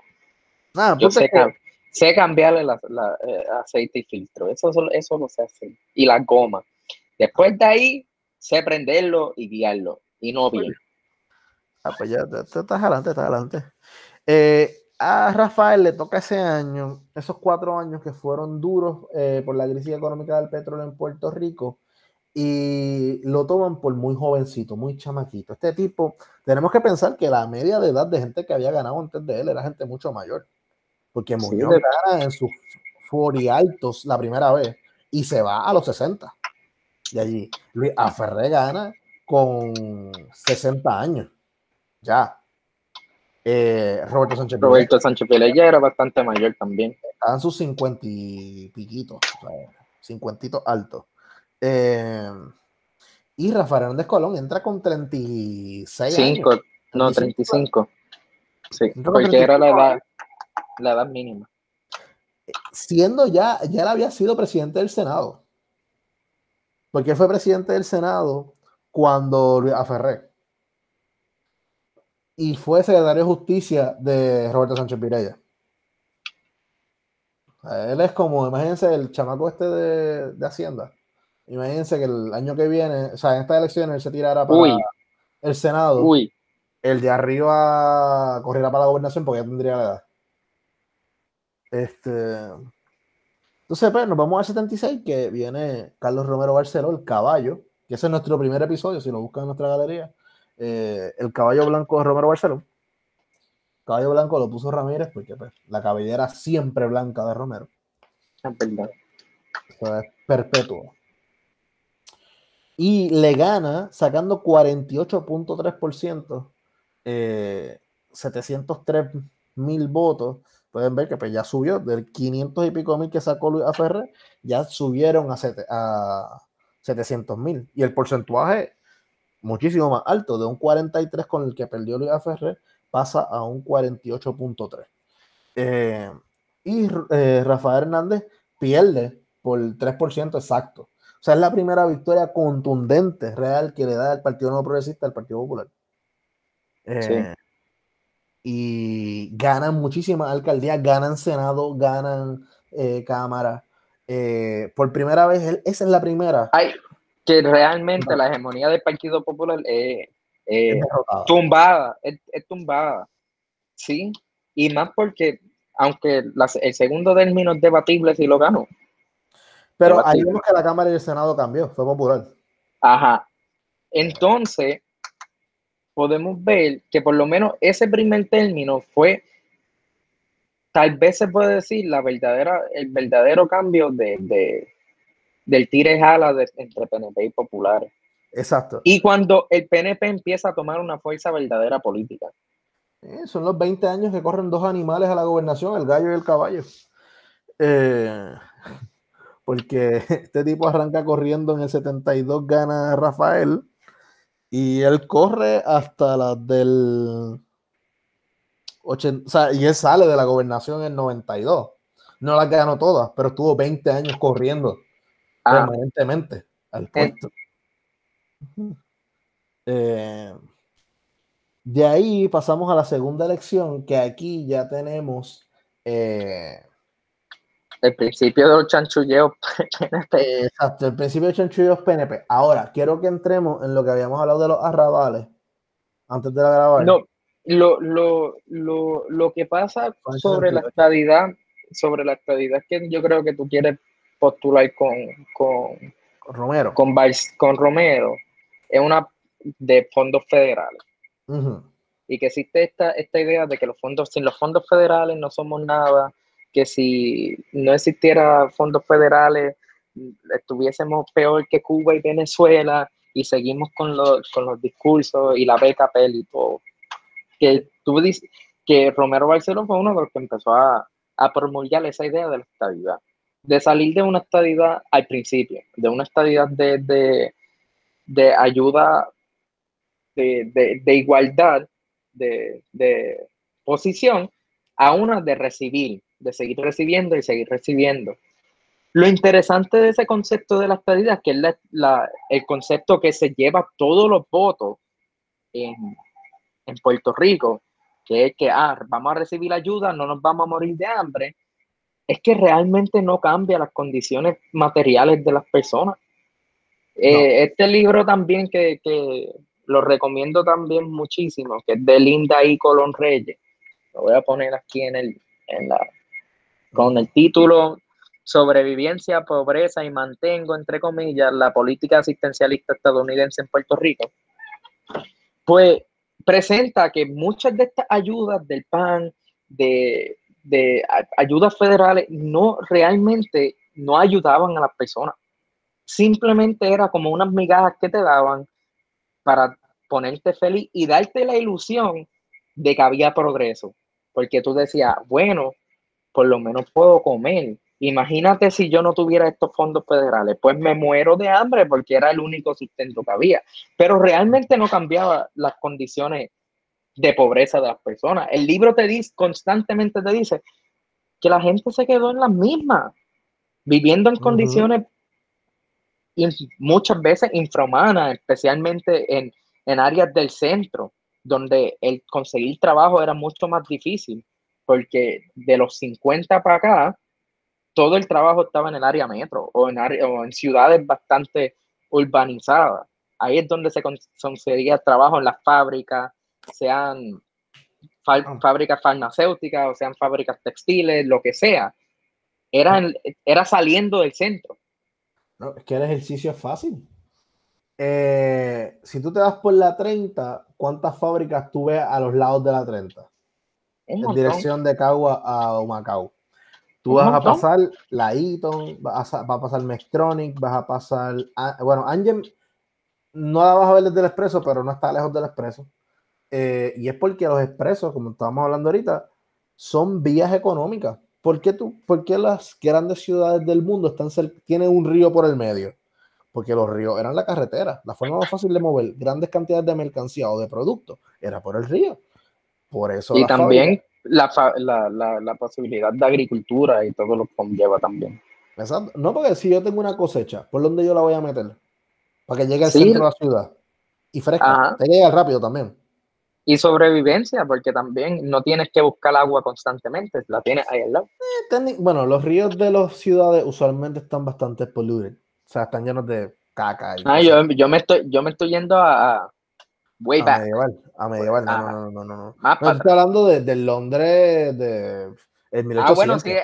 Nada, yo sé, que sé cambiarle la, eh, aceite y filtro, eso, eso no sé hacer. Y la goma. Después de ahí, sé prenderlo y guiarlo, y no bien. Ah, pues ya, estás adelante, estás adelante. Eh, a Rafael le toca ese año, esos cuatro años que fueron duros eh, por la crisis económica del petróleo en Puerto Rico, y lo toman por muy jovencito, muy chamaquito. Este tipo, tenemos que pensar que la media de edad de gente que había ganado antes de él era gente mucho mayor, porque murió en sus 40 altos la primera vez y se va a los 60. Y allí, Luis Aferré gana con 60 años. Ya. Eh, Roberto Sánchez Roberto Sánchez ya era bastante mayor también. Estaban sus 50 y piquitos, o sea, 50 altos. Eh, y Rafael Hernández Colón entra con 36 años. No, 35. Sí, porque era la edad, la edad mínima. Siendo ya, ya él había sido presidente del Senado. Porque fue presidente del Senado cuando Aferré. Y fue secretario de Justicia de Roberto Sánchez Pirella. Él es como, imagínense, el chamaco este de, de Hacienda Imagínense que el año que viene, o sea, en estas elecciones él se tirara para el Senado. Uy. El de arriba corriera para la gobernación porque ya tendría la edad. Este. Entonces, pues, nos vamos al 76, que viene Carlos Romero Barceló, el caballo, que ese es nuestro primer episodio, si lo buscan en nuestra galería. Eh, el caballo blanco de Romero Barceló. Caballo blanco lo puso Ramírez porque pues, la cabellera siempre blanca de Romero. Eso es perpetuo y le gana sacando 48.3%, 703 eh, mil votos. Pueden ver que pues, ya subió del 500 y pico mil que sacó Luis Aferre, ya subieron a, a 700 mil. Y el porcentaje muchísimo más alto, de un 43 con el que perdió Luis Aferre, pasa a un 48.3. Eh, y eh, Rafael Hernández pierde por el 3% exacto sea, es la primera victoria contundente, real, que le da el Partido Nuevo Progresista al Partido Popular. Eh, y ganan muchísimas alcaldías, ganan Senado, ganan eh, Cámara. Eh, por primera vez, esa es la primera. Hay, que realmente la hegemonía del Partido Popular es tumbada, es, tumbada. Sí, y más porque, aunque el segundo término es debatible si lo ganó, pero ahí vemos que la Cámara y el Senado cambió, fue popular. Ajá. Entonces, podemos ver que por lo menos ese primer término fue, tal vez se puede decir, la verdadera, el verdadero cambio de, del tire jala entre PNP y populares. Exacto. Y cuando el PNP empieza a tomar una fuerza verdadera política. Eh, son los 20 años que corren dos animales a la gobernación, el gallo y el caballo. Eh, <laughs> porque este tipo arranca corriendo en el 72, gana Rafael, y él corre hasta las del 80, o sea, y él sale de la gobernación en el 92. No las ganó todas, pero estuvo 20 años corriendo ah. permanentemente al puesto. Eh, de ahí pasamos a la segunda elección, que aquí ya tenemos eh, el principio de los chanchulleos PNP. Exacto, el principio de chanchulleos PNP. Ahora, quiero que entremos en lo que habíamos hablado de los arrabales antes de la grabar. No, lo, lo, lo, lo que pasa sobre la estadidad, sobre la estadidad que yo creo que tú quieres postular con, con, Romero. Con, con Romero, es una de fondos federales. Y que existe esta, esta idea de que los fondos, sin los fondos federales no somos nada, que si no existiera fondos federales, estuviésemos peor que Cuba y Venezuela y seguimos con los, con los discursos y la beca PEL y todo. Que tú dices que Romero Barceló fue uno de los que empezó a, a promulgar esa idea de la estabilidad, de salir de una estabilidad al principio, de una estabilidad de, de, ayuda, de, de igualdad de, de posición a una de recibir de seguir recibiendo y seguir recibiendo. Lo interesante de ese concepto de la estadidad es que es el concepto que se lleva todos los votos en, Puerto Rico, que es que ah, vamos a recibir ayuda, no nos vamos a morir de hambre, es que realmente no cambia las condiciones materiales de las personas. Eh, este libro también que, que, lo recomiendo también muchísimo, que es de Linda y Colón Reyes, lo voy a poner aquí en el, en la, con el título Sobrevivencia, pobreza y mantengo, entre comillas, la política asistencialista estadounidense en Puerto Rico, pues presenta que muchas de estas ayudas del PAN, de, de ayudas federales, no realmente no ayudaban a las personas. Simplemente era como unas migajas que te daban para ponerte feliz y darte la ilusión de que había progreso. Porque tú decías, bueno, por lo menos puedo comer. Imagínate si yo no tuviera estos fondos federales, pues me muero de hambre porque era el único sustento que había. Pero realmente no cambiaba las condiciones de pobreza de las personas. El libro te dice, constantemente te dice que la gente se quedó en las mismas, viviendo en condiciones muchas veces infrahumanas, especialmente en, en áreas del centro, donde el conseguir trabajo era mucho más difícil, porque de los 50 para acá, todo el trabajo estaba en el área metro o en, o en ciudades bastante urbanizadas. Ahí es donde se conseguía trabajo en las fábricas, sean ah. fábricas farmacéuticas o sean fábricas textiles, lo que sea. Era, era saliendo del centro. No, es que el ejercicio es fácil. Eh, si tú te das por la 30, ¿cuántas fábricas tú ves a los lados de la 30? En dirección de Cagua a Humacao. Tú vas a pasar la Eaton, vas a, pasar Mextronic, vas a pasar. Bueno, Angel no la vas a ver desde el expreso, pero no está lejos del expreso. Eh, y es porque los expresos, como estábamos hablando ahorita, son vías económicas. ¿Por qué, tú, por qué las grandes ciudades del mundo están tienen un río por el medio? porque los ríos eran la carretera. La forma más fácil de mover grandes cantidades de mercancía o de productos era por el río. Por eso. Y también la, la, la, posibilidad de agricultura y todo lo que conlleva también. Exacto. No, porque si yo tengo una cosecha, ¿por dónde yo la voy a meter? Para que llegue al centro de la ciudad. Y fresca. Te llega rápido también. Y sobrevivencia, porque también no tienes que buscar agua constantemente, la tienes ahí al lado. Eh, bueno, los ríos de las ciudades usualmente están bastante poluidos o sea, están llenos de caca. ah, yo, yo, me estoy, yo me estoy yendo a, way back. A medieval, a medieval, no, no, no, no, no. no. estoy hablando de, de, Londres de el 1800. Ah, bueno, sí,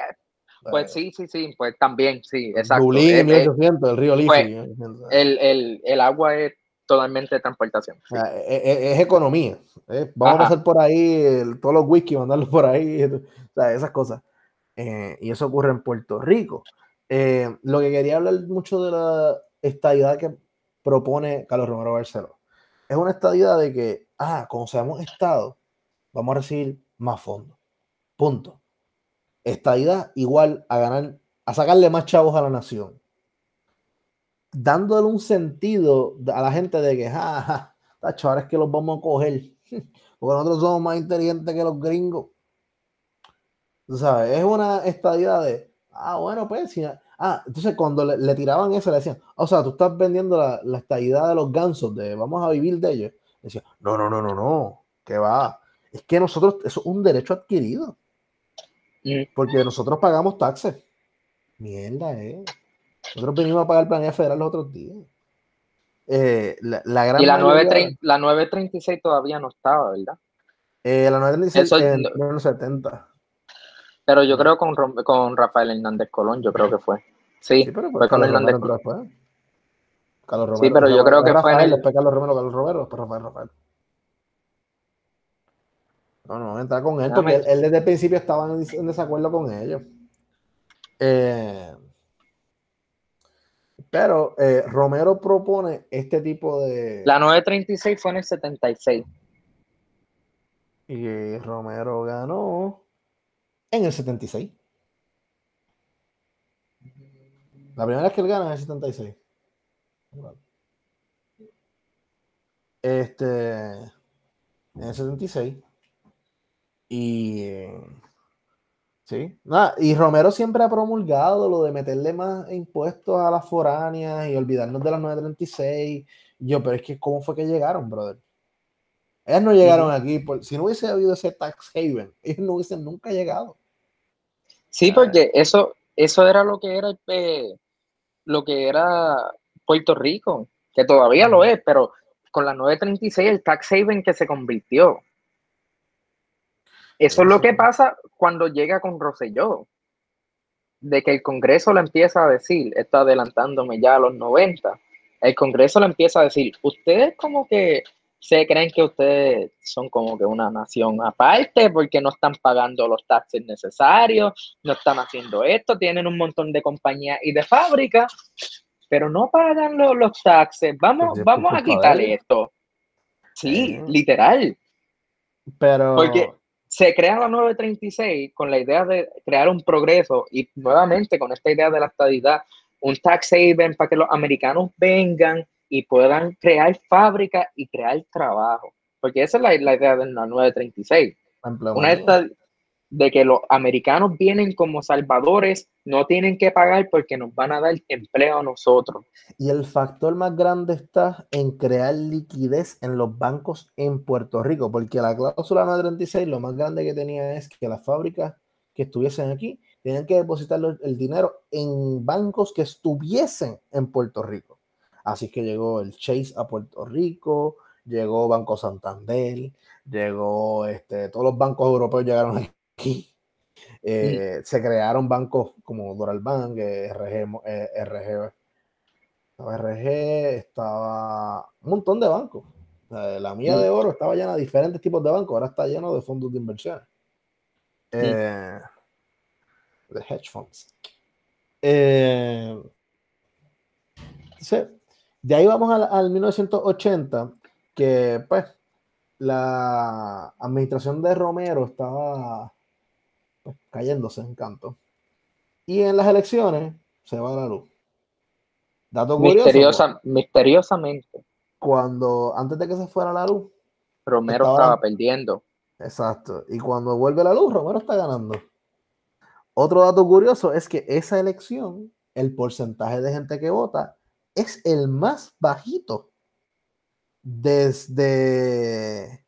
pues sí, sí, sí, pues también, sí, exacto. Dublín, 1800, el río Liffey. Pues, el, el, el, agua es totalmente transportación. Sí. Es, es, es, economía. ¿eh? Vamos Ajá. a pasar por ahí el, todos los whisky, mandarlos por ahí, <laughs> o sea, esas cosas. Eh, y eso ocurre en Puerto Rico. Eh, lo que quería hablar mucho de la estadidad que propone Carlos Romero Barceló es una estadidad de que, ah, como seamos Estado, vamos a recibir más fondos. Punto. Estadidad igual a ganar, a sacarle más chavos a la nación. Dándole un sentido a la gente de que, ah, tacho, ahora es que los vamos a coger. <laughs> Porque nosotros somos más inteligentes que los gringos. ¿Sabes? Es una estadidad de, ah, bueno, pues, si, Ah, entonces cuando le, tiraban eso, le decían, o sea, tú estás vendiendo la, la de los gansos, de vamos a vivir de ellos. Decía, no, no, no, no, no, que va. Es que nosotros, eso es un derecho adquirido. Porque nosotros pagamos taxes. Mierda, eh. Nosotros venimos a pagar el planeta federal los otros días. Eh, la, la, gran y la, 930, la 936 todavía no estaba, ¿verdad? Eh, la 936 en los 70. Pero yo creo con, con Rafael Hernández Colón, yo creo que fue. Sí, pero fue con Hernández Colón. Carlos Romero, sí, pero yo creo que fue en el... Después Carlos Romero, Carlos Romero, después Rafael, Rafael. No, no, entrar con él, porque él, desde el principio estaba en, desacuerdo con ellos. Eh, pero eh, Romero propone este tipo de. La 936 fue en el 76. Y Romero ganó en el 76. La primera vez que él gana es el 76. Este. En el 76. Y. Sí. Nada, y Romero siempre ha promulgado lo de meterle más impuestos a las foráneas y olvidarnos de las 936. Yo, pero es que, ¿cómo fue que llegaron, brother? Ellas no llegaron aquí. Por, si no hubiese habido ese tax haven, <laughs> ellos no hubiesen nunca llegado. Sí, porque eso, eso era lo que era eh, lo que era Puerto Rico, que todavía lo es, pero con la 936 el tax haven que se convirtió. Eso es lo que pasa cuando llega con Rosselló, de que el Congreso le empieza a decir, está adelantándome ya a los 90, el Congreso le empieza a decir, ustedes como que se creen que ustedes son como que una nación aparte porque no están pagando los taxes necesarios, no están haciendo esto, tienen un montón de compañías y de fábricas, pero no pagan los, los taxes. Vamos, Pues, vamos a quitarle esto. Sí, literal. Pero. Porque se crea la 936 con la idea de crear un progreso y nuevamente con esta idea de la estabilidad, un tax haven para que los americanos vengan y puedan crear fábricas y crear trabajo. Porque esa es la, la idea de la 936. empleomanía. Una esta de que los americanos vienen como salvadores, no tienen que pagar porque nos van a dar empleo a nosotros. Y el factor más grande está en crear liquidez en los bancos en Puerto Rico, porque la cláusula 936 lo más grande que tenía es que las fábricas que estuviesen aquí tenían que depositar el dinero en bancos que estuviesen en Puerto Rico. Así que llegó el Chase a Puerto Rico, llegó Banco Santander, llegó este, todos los bancos europeos llegaron aquí. Eh, Se crearon bancos como Doral Bank, RG, eh, RG estaba RG, estaba un montón de bancos. La mía de oro estaba llena de diferentes tipos de bancos, ahora está lleno de fondos de inversiones. Eh, de hedge funds. Eh, entonces, de ahí vamos al, al 1980, que pues la administración de Romero estaba pues, cayéndose en canto. Y en las elecciones se va la luz. Dato curioso, Misteriosa, misteriosamente, cuando antes de que se fuera la luz, Romero Estaba- estaba perdiendo. exacto, y cuando vuelve la luz, Romero está ganando. Otro dato curioso es que esa elección, el porcentaje de gente que vota es el más bajito desde,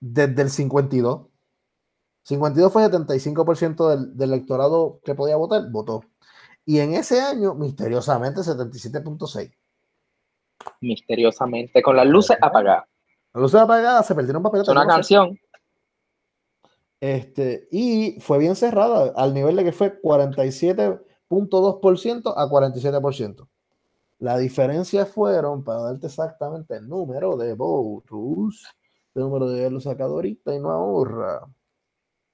desde el 52. 52 fue 75% del, del electorado que podía votar, votó. Y en ese año, misteriosamente, 77.6. Misteriosamente, con las luces apagadas. La luz apagada, se perdieron papeles. Es una canción. Este, y fue bien cerrada, al nivel de que fue 47.2% a 47%. La diferencia fueron, para darte exactamente el número de votos, el número de lo sacado ahorita y no ahorra.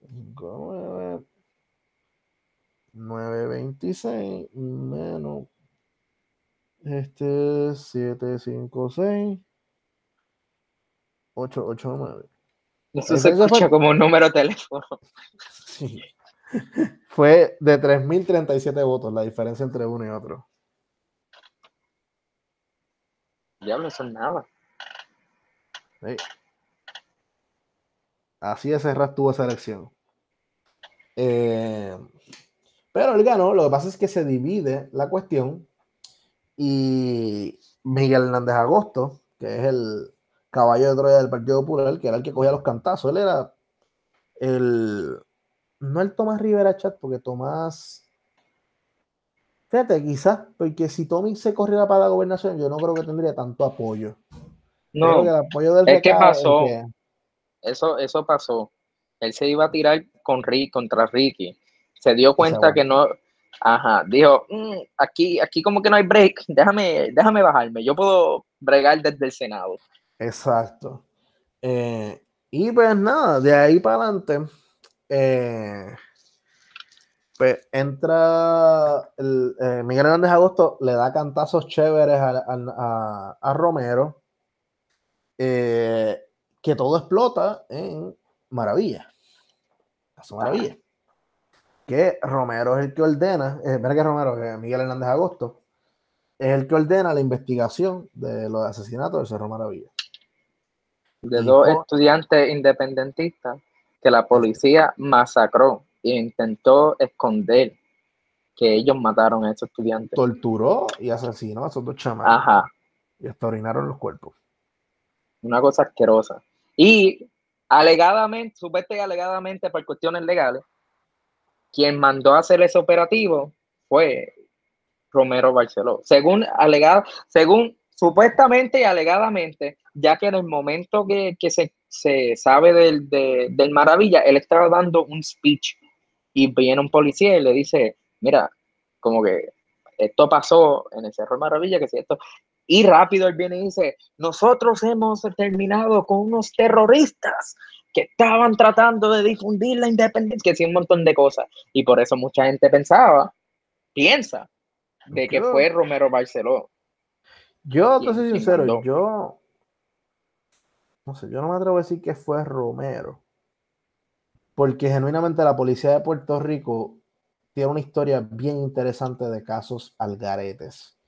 9, 926 menos este 756 889. Eso se ese fue- escucha como un número de teléfono. Sí. Fue de 3.037 votos la diferencia entre uno y otro. Diablo, eso es nada. Sí. Así de cerrada estuvo esa elección. Eh, pero él ganó, lo que pasa es que se divide la cuestión y Miguel Hernández Agosto, que es el caballo de Troya del Partido Popular, que era el que cogía los cantazos, él era el, no el Tomás Rivera Chat, porque Tomás, fíjate, quizás, porque si Tommy se corriera para la gobernación, yo no creo que tendría tanto apoyo. No, que el apoyo del es que pasó. que- eso, eso pasó. Él se iba a tirar con Rick, contra Ricky. Se dio cuenta que no. Ajá, dijo, "Mm, aquí, aquí como que no hay break, déjame, déjame bajarme, yo puedo bregar desde el Senado. Exacto. Eh, y pues nada, de ahí para adelante, eh, pues entra el, eh, Miguel Hernández Agosto, le da cantazos chéveres a, a- a- a Romero, eh, que todo explota en Maravilla. Caso Maravilla. Que Romero es el que ordena, eh, que Romero, que Miguel Hernández Agosto, es el que ordena la investigación de los asesinatos de Cerro Maravilla. De Y dos estudiantes independentistas que la policía masacró e intentó esconder que ellos mataron a esos estudiantes. torturó y asesinó a esos dos chamacos. Ajá, Y hasta orinaron los cuerpos. una cosa asquerosa. Y alegadamente, supuestamente y alegadamente por cuestiones legales, quien mandó a hacer ese operativo fue Romero Barceló. Según alegado, según supuestamente y alegadamente, ya que en el momento que, que se se sabe del, del Maravilla, él estaba dando un speech y viene un policía y le dice, mira, como que esto pasó en el Cerro Maravilla, que si esto... Y rápido él viene y dice, nosotros hemos terminado con unos terroristas que estaban tratando de difundir la independencia, que sí, un montón de cosas. Y por eso mucha gente pensaba, piensa, de que fue Romero Barceló. Yo, te soy sincero, yo no sé, yo no me atrevo a decir que fue Romero. Porque genuinamente la policía de Puerto Rico tiene una historia bien interesante de casos algaretes.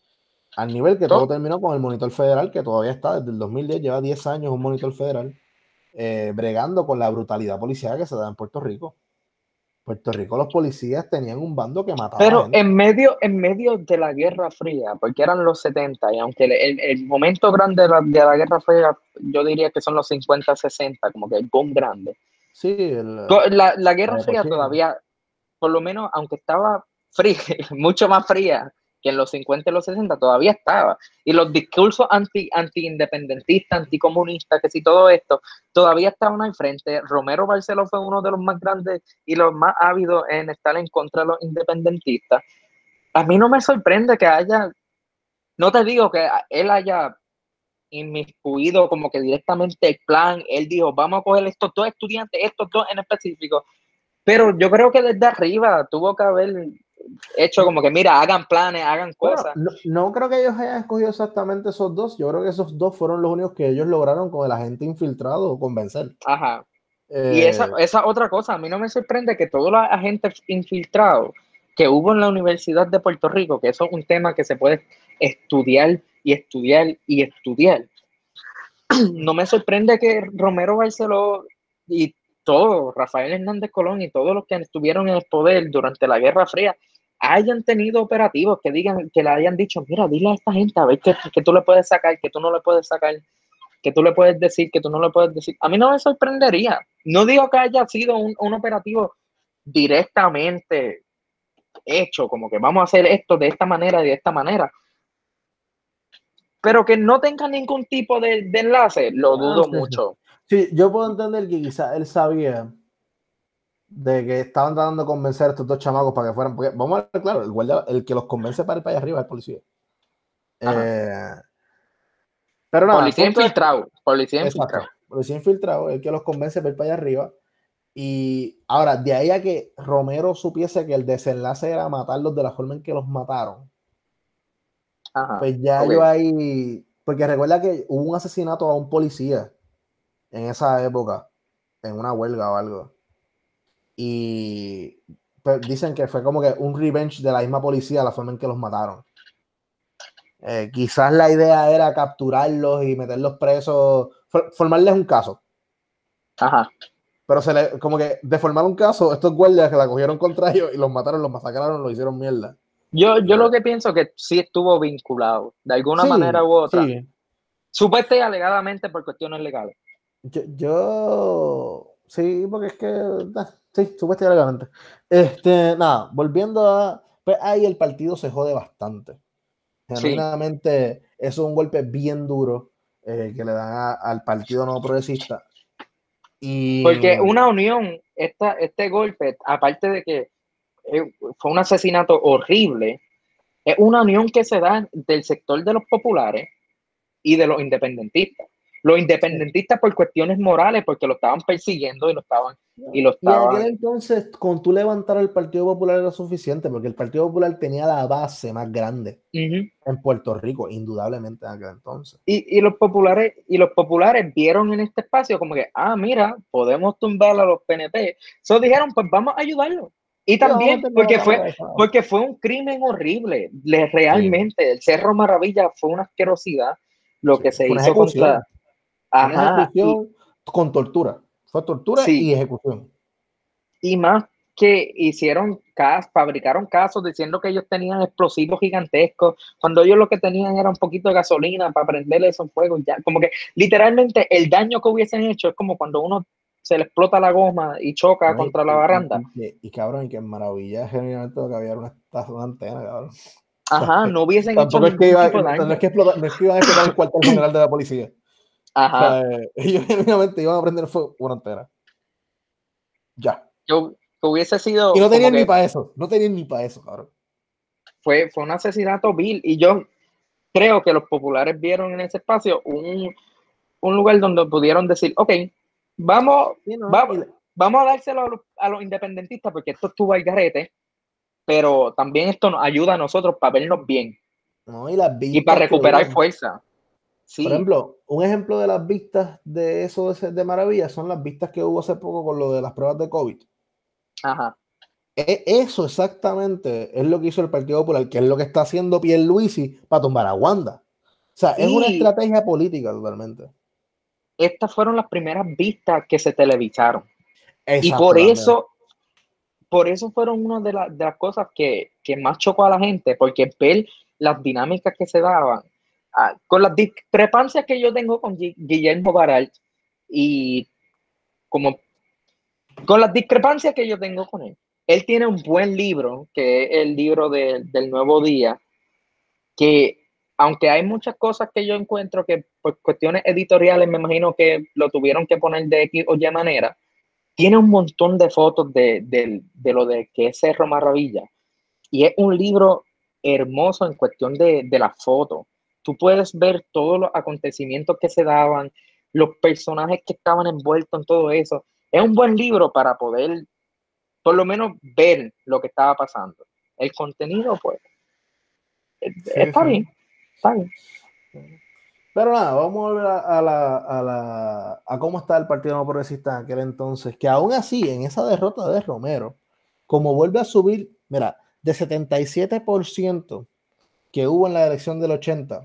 Al nivel que todo terminó con el monitor federal, que todavía está desde el 2010, lleva 10 años un monitor federal, eh, bregando con la brutalidad policial que se da en Puerto Rico. Puerto Rico los policías tenían un bando que mataba. Pero en medio, en medio de la Guerra Fría, porque eran los 70, y aunque el, momento grande de la, Guerra Fría, yo diría que son los 50, 60, como que el boom grande. Sí, la, la, Guerra Fría todavía, por lo menos, aunque estaba fría, <laughs> mucho más fría que en los 50 y los 60 todavía estaba. Y los discursos anti, anti-independentistas, anticomunistas, que si todo esto, todavía estaban al frente. Romero Barceló fue uno de los más grandes y los más ávidos en estar en contra de los independentistas. A mí no me sorprende que haya, no te digo que él haya inmiscuido como que directamente el plan, él dijo, vamos a coger estos dos estudiantes, estos dos en específico, pero yo creo que desde arriba tuvo que haber hecho como que, mira, hagan planes, hagan cosas. no, creo que ellos hayan escogido exactamente esos dos. Yo creo que esos dos fueron los únicos que ellos lograron con el agente infiltrado convencer. Ajá. y eh, esa, esa otra cosa, a mí no me sorprende que todos los agentes infiltrados que hubo en la Universidad de Puerto Rico, que eso es un tema que se puede estudiar y estudiar y estudiar. <clears throat> No me sorprende que Romero Barceló y todo, Rafael Hernández Colón y todos los que estuvieron en el poder durante la Guerra Fría, hayan tenido operativos que digan, que le hayan dicho, mira, dile a esta gente a ver que, tú le puedes sacar, que tú no le puedes sacar, que tú le puedes decir, que tú no le puedes decir. A mí no me sorprendería. No digo que haya sido un, un operativo directamente hecho, como que vamos a hacer esto de esta manera y de esta manera. Pero que no tenga ningún tipo de, de enlace, lo dudo mucho. Sí, yo puedo entender que quizás él sabía de que estaban tratando de convencer a estos dos chamacos para que fueran. Porque vamos a ver, claro, el, el que los convence para ir para allá arriba es el policía. Eh, pero nada. Policía infiltrado. Policía infiltrado. Policía infiltrado, el que los convence para ir para allá arriba. Y ahora, de ahí a que Romero supiese que el desenlace era matarlos de la forma en que los mataron. Pues ya yo ahí. Porque recuerda que hubo un asesinato a un policía en esa época, en una huelga o algo. Y pues, dicen que fue como que un revenge de la misma policía la forma en que los mataron. Eh, quizás la idea era capturarlos y meterlos presos, formarles un caso. Ajá. Pero se le, como que de formar un caso, estos guardias que la cogieron contra ellos y los mataron, los masacraron, lo hicieron mierda. Yo, yo lo que pienso que sí estuvo vinculado, de alguna manera u otra. Sí. Supuesta y alegadamente por cuestiones legales. Yo, sí, porque es que Sí, supuestamente. Este, nada, volviendo a. Pues ahí el partido se jode bastante. Genuinamente, eso es un golpe bien duro eh, que le dan al partido no progresista. Y... Porque una unión, esta, este golpe, aparte de que fue un asesinato horrible, es una unión que se da del sector de los populares y de los independentistas. Los independentistas por cuestiones morales, porque lo estaban persiguiendo y lo estaban. Y, lo estaban... entonces, con tú levantar el Partido Popular era suficiente, porque el Partido Popular tenía la base más grande en Puerto Rico, indudablemente en aquel entonces. Y, y, los populares, y los populares vieron en este espacio como que, ah, mira, podemos tumbar a los PNP. Solo dijeron, pues vamos a ayudarlo. Y también porque fue, porque fue un crimen horrible, realmente. El Cerro Maravilla fue una asquerosidad lo que se hizo contra ejecución con tortura. Fue tortura y ejecución. Y más que hicieron casos, fabricaron casos diciendo que ellos tenían explosivos gigantescos, cuando ellos lo que tenían era un poquito de gasolina para prenderle esos fuegos. Ya, como que literalmente el daño que hubiesen hecho es como cuando uno se le explota la goma y choca contra la barranda. Y, cabrón, y que maravilla, genuinamente lo que había una, una antena, cabrón. <laughs> Ajá, no hubiesen hecho ningún tipo de daño. No es que, no es que iban a explotar el cuartel general de la policía. Ajá. <laughs> ellos genuinamente iban a prender fuego una entera. Ya. Yo, que hubiese sido. Y no tenían ni que para eso. No tenían ni para eso, cabrón. fue, fue un asesinato vil. Y yo creo que los populares vieron en ese espacio un, un lugar donde pudieron decir, ok, vamos, Sí, no, vamos, y la- vamos a dárselo a los, a los independentistas porque esto estuvo al garete, pero también esto nos ayuda a nosotros para vernos bien no, y las y para recuperar fuerza. Sí, Por ejemplo, un ejemplo de las vistas de eso de, de maravilla son las vistas que hubo hace poco con lo de las pruebas de COVID. ajá. E- Eso exactamente es lo que hizo el Partido Popular, que es lo que está haciendo Pierluisi para tumbar a Wanda. O sea, es una estrategia política totalmente. Estas fueron las primeras vistas que se televisaron. Y por eso, por eso fueron una de, la- de las cosas que, que más chocó a la gente, porque ver las dinámicas que se daban, ah, con las discrepancias que yo tengo con Gui- Guillermo Baral y como con las discrepancias que yo tengo con él. Él tiene un buen libro, que es el libro de- del Nuevo Día, que aunque hay muchas cosas que yo encuentro que por cuestiones editoriales me imagino que lo tuvieron que poner de X o Y manera, tiene un montón de fotos de, de- de lo de que es Cerro Maravilla. Y es un libro hermoso en cuestión de, de las fotos. Tú puedes ver todos los acontecimientos que se daban, los personajes que estaban envueltos en todo eso. Es un buen libro para poder, por lo menos, ver lo que estaba pasando. El contenido, pues, está sí. bien. Pero nada, vamos a volver a, a la, a, la- a cómo está el Partido No Progresista en aquel entonces, que aún así, en esa derrota de Romero, como vuelve a subir, mira, de 77% que hubo en la elección del 80,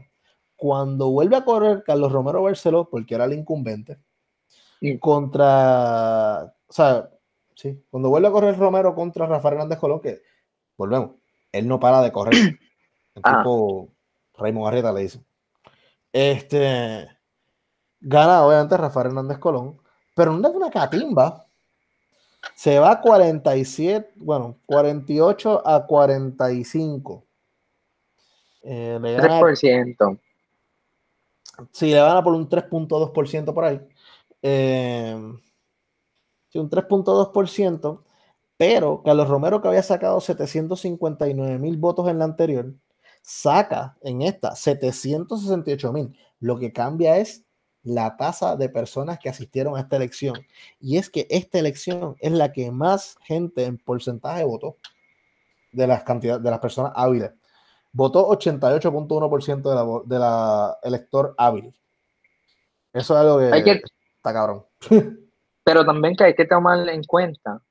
cuando vuelve a correr Carlos Romero Barceló, porque era el incumbente, Mm. contra, o sea, sí, cuando vuelve a correr Romero contra Rafael Hernández Colón, que volvemos, él no para de correr. <clears throat> El Ah. tipo Raymond Arrieta le dice. Este gana obviamente Rafael Hernández Colón, pero no es una catimba. Se va a 47, bueno, 48 a 45. Eh, le gana 3%. Sí, le van a por un 3.2% por ahí. Eh, sí, un 3.2%, pero Carlos Romero, que había sacado 759 mil votos en la anterior, saca en esta 768 mil. Lo que cambia es la tasa de personas que asistieron a esta elección. Y es que esta elección es la que más gente en porcentaje votó de las cantidades de las personas hábiles. Votó 88.1% de la, de la elector hábil. Eso es algo que, Hay que, está cabrón. <laughs> pero también que hay que tomar en cuenta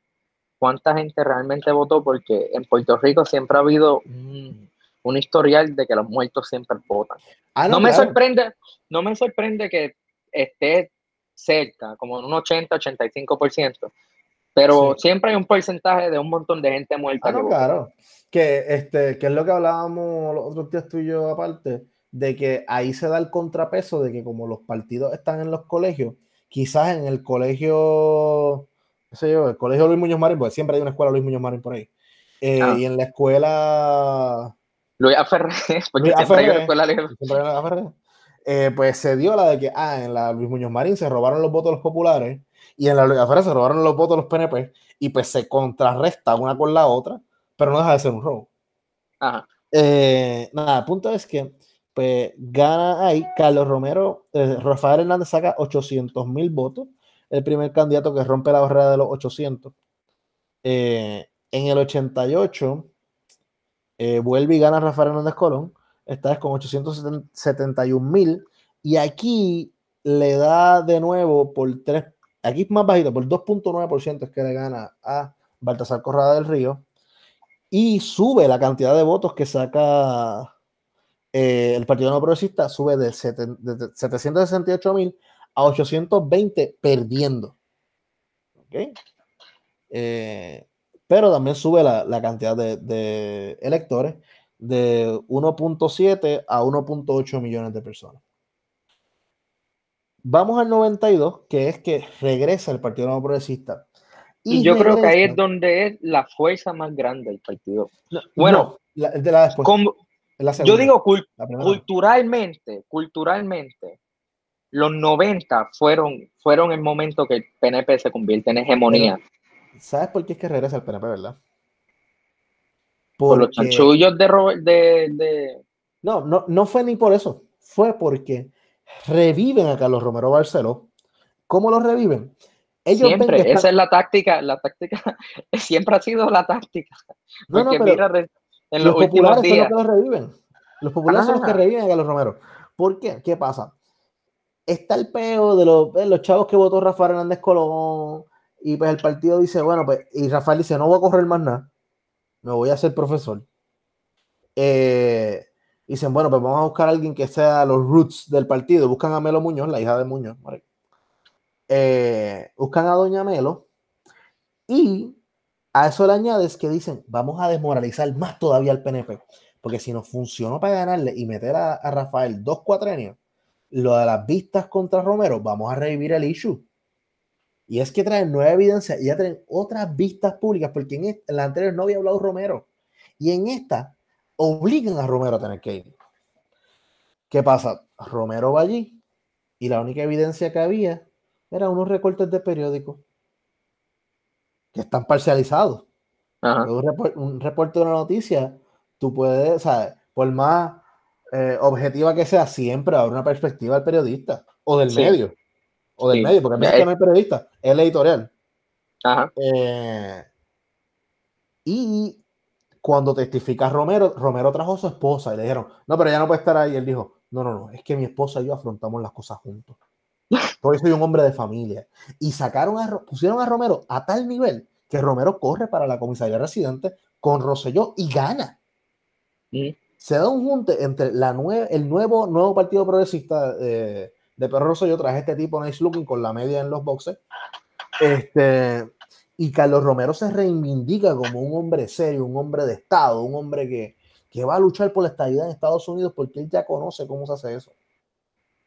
cuánta gente realmente votó, porque en Puerto Rico siempre ha habido un, un historial de que los muertos siempre votan. Ah, no, me claro. sorprende, no me sorprende que esté cerca, como en un 80-85%, pero Sí. siempre hay un porcentaje de un montón de gente muerta. Ah, que no, claro. Que, este, que es lo que hablábamos los otros días tú y yo aparte, de que ahí se da el contrapeso de que como los partidos están en los colegios, quizás en el colegio, qué sé yo, el colegio Luis Muñoz Marín, porque siempre hay una escuela Luis Muñoz Marín por ahí, eh, Ah. y en la escuela Luis Aferré, <laughs> porque Luis siempre Aferré. Ferrer, eh, pues se dio la de que ah, en la Luis Muñoz Marín se robaron los votos de los populares y en la Luis Aferré se robaron los votos de los PNP y pues se contrarresta una con la otra, pero no deja de ser un robo. Ajá. Eh, nada, el punto es que pues gana ahí Carlos Romero, eh, Rafael Hernández saca 800 mil votos, el primer candidato que rompe la barrera de los 800. Eh, en el 88 eh, vuelve y gana Rafael Hernández Colón, esta vez con 871 mil, y aquí le da de nuevo por 3, aquí es más bajito, por 2.9% es que le gana a Baltasar Corrada del Río, y sube la cantidad de votos que saca eh, el Partido No Progresista, sube de, seten- de 768 mil a 820 perdiendo. ¿Ok? Eh, pero también sube la, la cantidad de, de electores de 1.7 a 1.8 millones de personas. Vamos al 92, que es que regresa el Partido No Progresista. Y yo creo que ahí es donde es la fuerza más grande del partido. no, bueno, no, la- de la después, Como- la yo digo culturalmente, culturalmente, los 90 fueron, fueron el momento que el PNP se convierte en hegemonía. ¿Sabes por qué es que regresa el PNP, verdad? Por los chanchullos de, de, de... No, no, no fue ni por eso. Fue porque reviven a Carlos Romero Barceló. ¿Cómo lo reviven? siempre, esa es la táctica, la táctica, <laughs> siempre ha sido la táctica. Porque mira, en los, populares son los que lo reviven. Los populares son los que reviven a Carlos Romero. ¿Por qué? ¿Qué pasa? Está el peo de los, los chavos que votó Rafael Hernández Colón y pues el partido dice, bueno, pues, y Rafael dice, no voy a correr más nada, me voy a ser profesor. Eh, dicen, bueno, pues vamos a buscar a alguien que sea los roots del partido. Buscan a Melo Muñoz, la hija de Muñoz. Eh, buscan a Doña Melo y a eso le añades que dicen, vamos a desmoralizar más todavía al PNP. Porque si nos funcionó para ganarle y meter a, a Rafael dos cuatrenios, lo de las vistas contra Romero, vamos a revivir el issue. Y es que traen nueva evidencia y ya traen otras vistas públicas, porque en, la anterior no había hablado Romero. Y en esta obligan a Romero a tener que ir. ¿Qué pasa? Romero va allí y la única evidencia que había era unos recortes de periódico que están parcializados. Un, reporte de una noticia, tú puedes, o sea, por más eh, objetiva que sea, siempre habrá una perspectiva del periodista o del medio o del medio, porque a veces no es periodista, es el editorial. Eh, y cuando testifica Romero, Romero trajo a su esposa y le dijeron, no, pero ya no puede estar ahí. él dijo, no, no, no, es que mi esposa y yo afrontamos las cosas juntos. Porque soy un hombre de familia. Y sacaron a, pusieron a Romero a tal nivel que Romero corre para la comisaría residente con Rosselló y gana. Se da un junte entre la el nuevo, nuevo partido progresista eh, de Perro Rosselló traje este tipo nice looking con la media en los boxes. Este, y Carlos Romero se reivindica como un hombre serio, un hombre de Estado, un hombre que, que va a luchar por la estabilidad en Estados Unidos porque él ya conoce cómo se hace eso.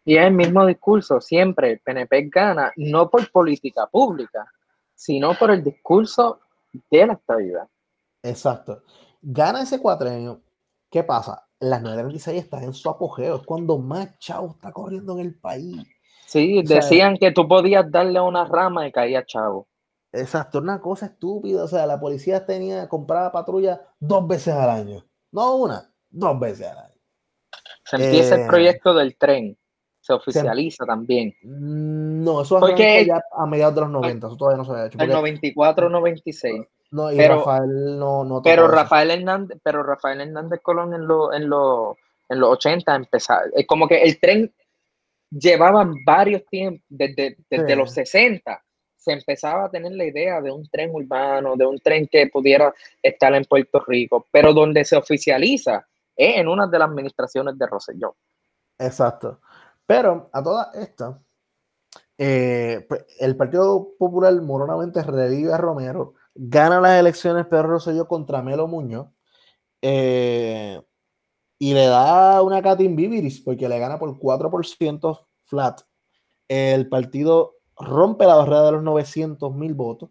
Y es el mismo discurso, siempre el PNP gana, no por política pública, sino por el discurso de la estabilidad. Exacto. Gana ese cuatrenio. ¿Qué pasa? las 936 están en su apogeo, es cuando más chavo está corriendo en el país. Sí, decían que tú podías darle una rama y caía chavo. Exacto, una cosa estúpida. O sea, la policía tenía comprada patrulla dos veces al año. No una, dos veces al año. Se empieza el eh, proyecto del tren. Se oficializa también. Mm, no, eso Porque, ya a mediados de los 90, eso todavía no se había hecho. El 94, 96. No, y pero, Rafael no, no pero Rafael Hernández, pero Rafael Hernández Colón en, lo, en, lo, en los 80 empezaba, es como que el tren llevaba varios tiempos, desde, desde los 60 se empezaba a tener la idea de un tren urbano, de un tren que pudiera estar en Puerto Rico, pero donde se oficializa es en una de las administraciones de Rosellón. Exacto. Pero a todas estas, eh, pues, el Partido Popular moronamente revive a Romero gana las elecciones Pedro Rosselló contra Melo Muñoz eh, y le da una Catin Viviris porque le gana por 4% flat. El partido rompe la barrera de los 900 mil votos.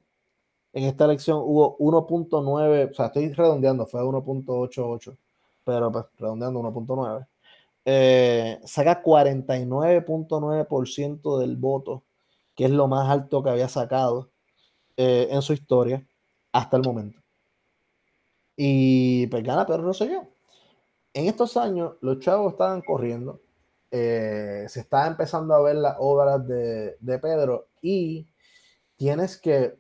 En esta elección hubo 1.9, o sea, estoy redondeando, fue 1.88, pero pues redondeando 1.9. Eh, saca 49.9% del voto, que es lo más alto que había sacado eh, en su historia hasta el momento. Y pues gana Pedro yo En estos años, los chavos estaban corriendo. Eh, se está empezando a ver las obras de, Pedro y tienes que.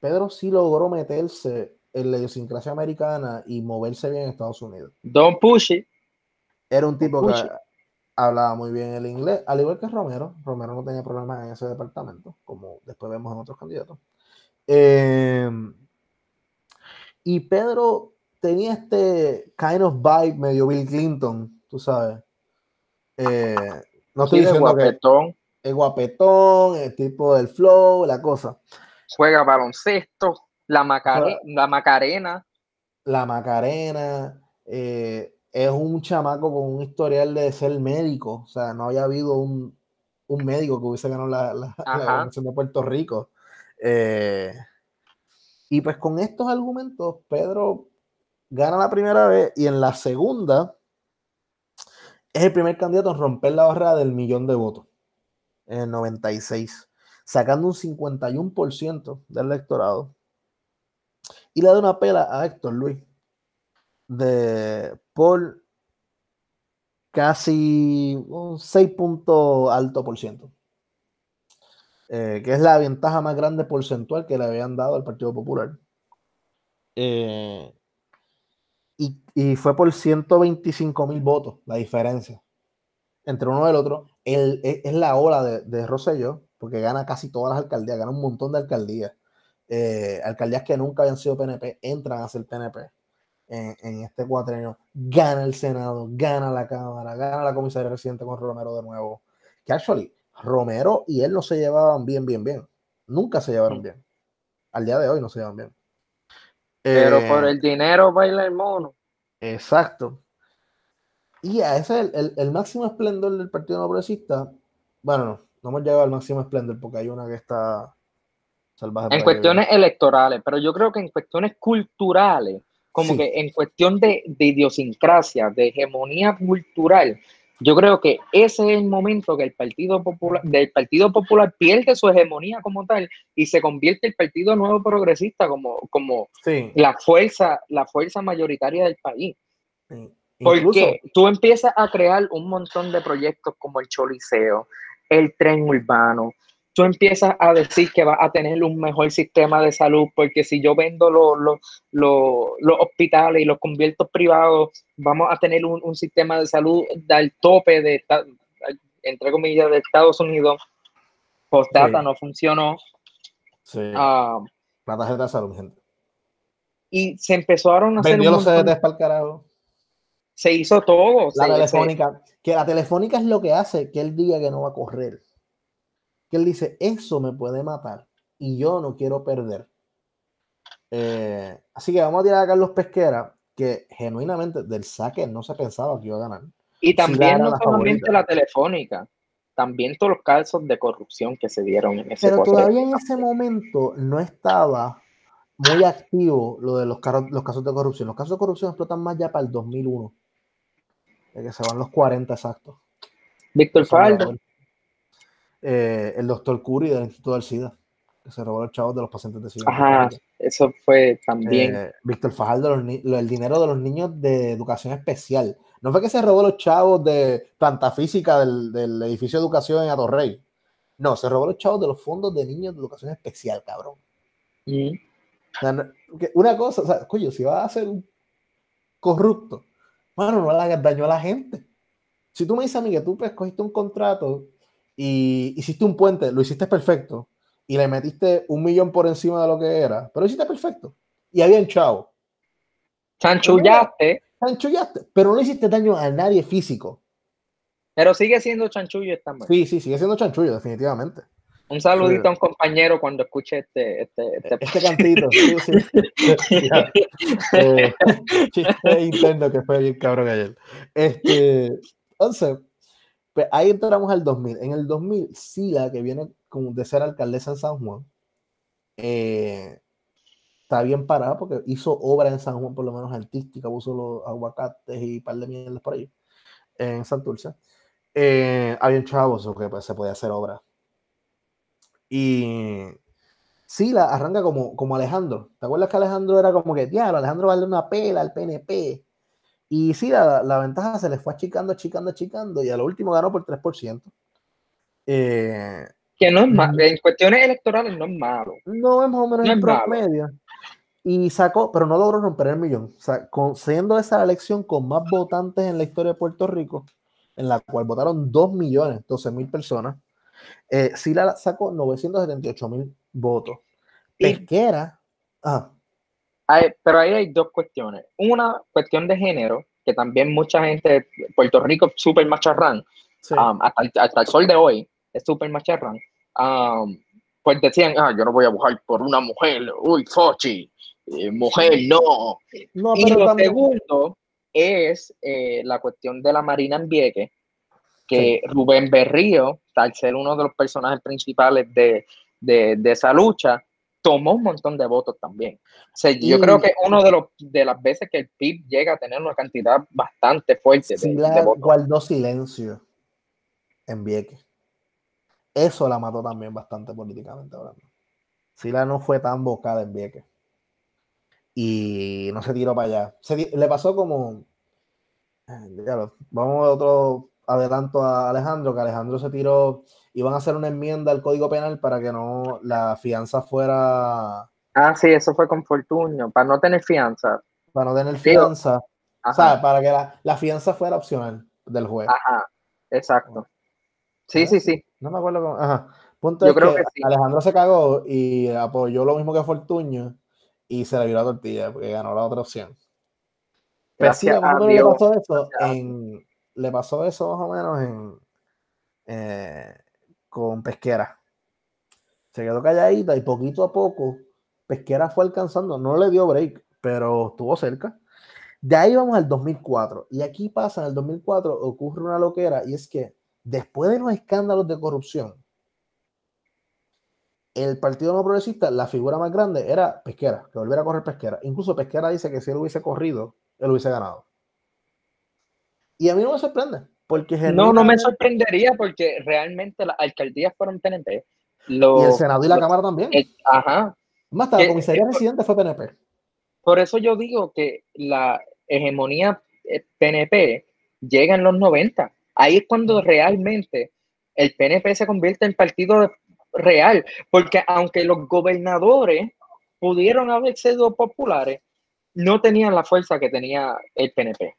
Pedro sí logró meterse en la idiosincrasia americana y moverse bien en Estados Unidos. Don Pushy. Era un tipo que hablaba muy bien el inglés, al igual que Romero. Romero no tenía problemas en ese departamento, como después vemos en otros candidatos. Eh, y Pedro tenía este kind of vibe medio Bill Clinton, tú sabes. Eh, no estoy diciendo guapetón. Que el guapetón, el tipo del flow, la cosa. Juega baloncesto, la, la Macarena. La Macarena. Eh, es un chamaco con un historial de ser médico. O sea, no había habido un, médico que hubiese ganado la, la, de Puerto Rico. Eh, y pues con estos argumentos, Pedro gana la primera vez y en la segunda es el primer candidato en romper la barrera del millón de votos. en el 96, sacando un 51% del electorado. Y le da una pela a Héctor Luis de por casi un 6 puntos alto por ciento. Eh, que es la ventaja más grande porcentual que le habían dado al Partido Popular. Eh, y, fue por 125 mil votos la diferencia entre uno y el otro. El, e, es, la ola de, de Rosselló, porque gana casi todas las alcaldías, gana un montón de alcaldías. Eh, alcaldías que nunca habían sido PNP entran a ser PNP en, este cuatrenio. Gana el Senado, gana la Cámara, gana la comisaría residente con Romero de nuevo. Que actually, Romero y él no se llevaban bien, bien, bien. Nunca se llevaron mm. bien. Al día de hoy no se llevan bien. Pero eh, por el dinero baila el mono. Exacto. Y a ese es el, el, máximo esplendor del Partido No Progresista. Bueno, no, no hemos llegado al máximo esplendor porque hay una que está salvaje. En cuestiones electorales, pero yo creo que en cuestiones culturales, como que en cuestión de, de, idiosincrasia, de hegemonía cultural, yo creo que ese es el momento que el Partido Popular, del Partido Popular pierde su hegemonía como tal y se convierte el Partido Nuevo Progresista como, como la fuerza, la fuerza mayoritaria del país. Porque tú empiezas a crear un montón de proyectos como el Choliseo, el tren urbano, tú empiezas a decir que vas a tener un mejor sistema de salud, porque si yo vendo los, los, hospitales y los convierto privados, vamos a tener un, sistema de salud del tope de, entre comillas, de Estados Unidos. Postdata no funcionó. Sí. Ah, la tarjeta de salud, gente. Y se empezaron a hacer. Vendió los CDTs para el carajo. Se hizo todo. La telefónica. Que la telefónica es lo que hace que él diga que no va a correr que él dice, eso me puede matar y yo no quiero perder. Eh, así que vamos a tirar a Carlos Pesquera, que genuinamente del saque no se pensaba que iba a ganar. Y también no solamente la telefónica, también todos los casos de corrupción que se dieron en ese Pero todavía en ese momento no estaba muy activo lo de los, los casos de corrupción. Los casos de corrupción explotan más ya para el 2001, de que se van los 40 exactos. Víctor Faldo. Eh, el doctor Curi del Instituto del SIDA, que se robó los chavos de los pacientes de SIDA. Ajá, eso fue también. Eh, Víctor Fajardo, el dinero de los niños de educación especial. No fue que se robó los chavos de planta física del, edificio de educación en Atorrey. No, se robó los chavos de los fondos de niños de educación especial, cabrón. Y una cosa, o sea, coño, si vas a ser un corrupto, bueno, no le hagas daño a la gente. Si tú me dices a mí que tú pues, cogiste un contrato y hiciste un puente, lo hiciste perfecto y le metiste un millón por encima de lo que era, pero lo hiciste perfecto y había chavo. Chanchullaste. Chanchullaste, pero no hiciste daño a nadie físico. Pero sigue siendo chanchullo esta Sí, sí, sigue siendo chanchullo, definitivamente. Un saludito a un compañero cuando escuche este, este, este, este cantito. Sí, sí. <laughs> eh, chiste que fue bien cabrón ayer. Este, entonces, pues ahí entramos al 2000. En el 2000, Sila, que viene de ser alcaldesa en San Juan, eh, está bien parada porque hizo obra en San Juan, por lo menos artística, puso los aguacates y un par de mierdas por ahí, en Santurce. Eh, había chavos que pues, se podía hacer obra. Y Sila arranca como, como Alejandro. ¿Te acuerdas que Alejandro era como que, diablo, Alejandro vale una pela al PNP? Y sí, la, la, ventaja se le fue achicando, achicando, achicando, y a lo último ganó por 3%. Eh, que no es malo, en cuestiones electorales no es malo. No es más o menos en promedio. Y sacó, pero no logró romper el millón. O sea, siendo esa la elección con más votantes en la historia de Puerto Rico, en la cual votaron 2 millones, 12 mil personas, eh, sí la sacó 978 mil votos. Pesquera. Ah, pero ahí hay dos cuestiones. Una cuestión de género, que también mucha gente, Puerto Rico es súper macharrán, um, hasta, el sol de hoy es súper macharrán. Um, pues decían, ah, yo no voy a buscar por una mujer, uy, Fochi, eh, mujer, no. y lo segundo es eh, la cuestión de la Marina en Vieques, que Rubén Berrío, al ser uno de los personajes principales de, de, de esa lucha, tomó un montón de votos también. yo creo que uno de, los, de las veces que el PIB llega a tener una cantidad bastante fuerte de, votos. guardó silencio en Vieques. eso la mató también bastante políticamente hablando. Sila no fue tan bocada en Vieques. Y no se tiró para allá. le pasó como. vamos a otro adelanto a Alejandro, que Alejandro se tiró. Iban a hacer una enmienda al código penal para que no la fianza fuera. Ah, sí, eso fue con Fortunio, para no tener fianza. Para no tener fianza. O sea, para que la, la fianza fuera opcional del juez. Ajá, exacto. Sí, sí, sí. No me acuerdo cómo. Ajá. Punto Yo creo que, Alejandro se cagó y apoyó lo mismo que Fortuño y se le vio la tortilla porque ganó la otra opción. Pero sí, le pasó eso en, le pasó eso más o menos en eh, con Pesquera. Se quedó calladita y poquito a poco Pesquera fue alcanzando, no le dio break, pero estuvo cerca. De ahí vamos al 2004 y aquí pasa en el 2004 ocurre una loquera y es que después de los escándalos de corrupción el Partido No Progresista, la figura más grande era Pesquera, que volviera a correr Pesquera. Incluso Pesquera dice que si él hubiese corrido, él hubiese ganado. Y a mí no me sorprende, porque... No, no me sorprendería porque realmente las alcaldías fueron PNP. y el Senado y la Cámara también. ajá. Más tarde, la comisaría residente fue PNP. Por eso yo digo que la hegemonía PNP eh, llega en los 90. Ahí es cuando realmente el PNP se convierte en partido real, porque aunque los gobernadores pudieron haber sido populares, no tenían la fuerza que tenía el PNP.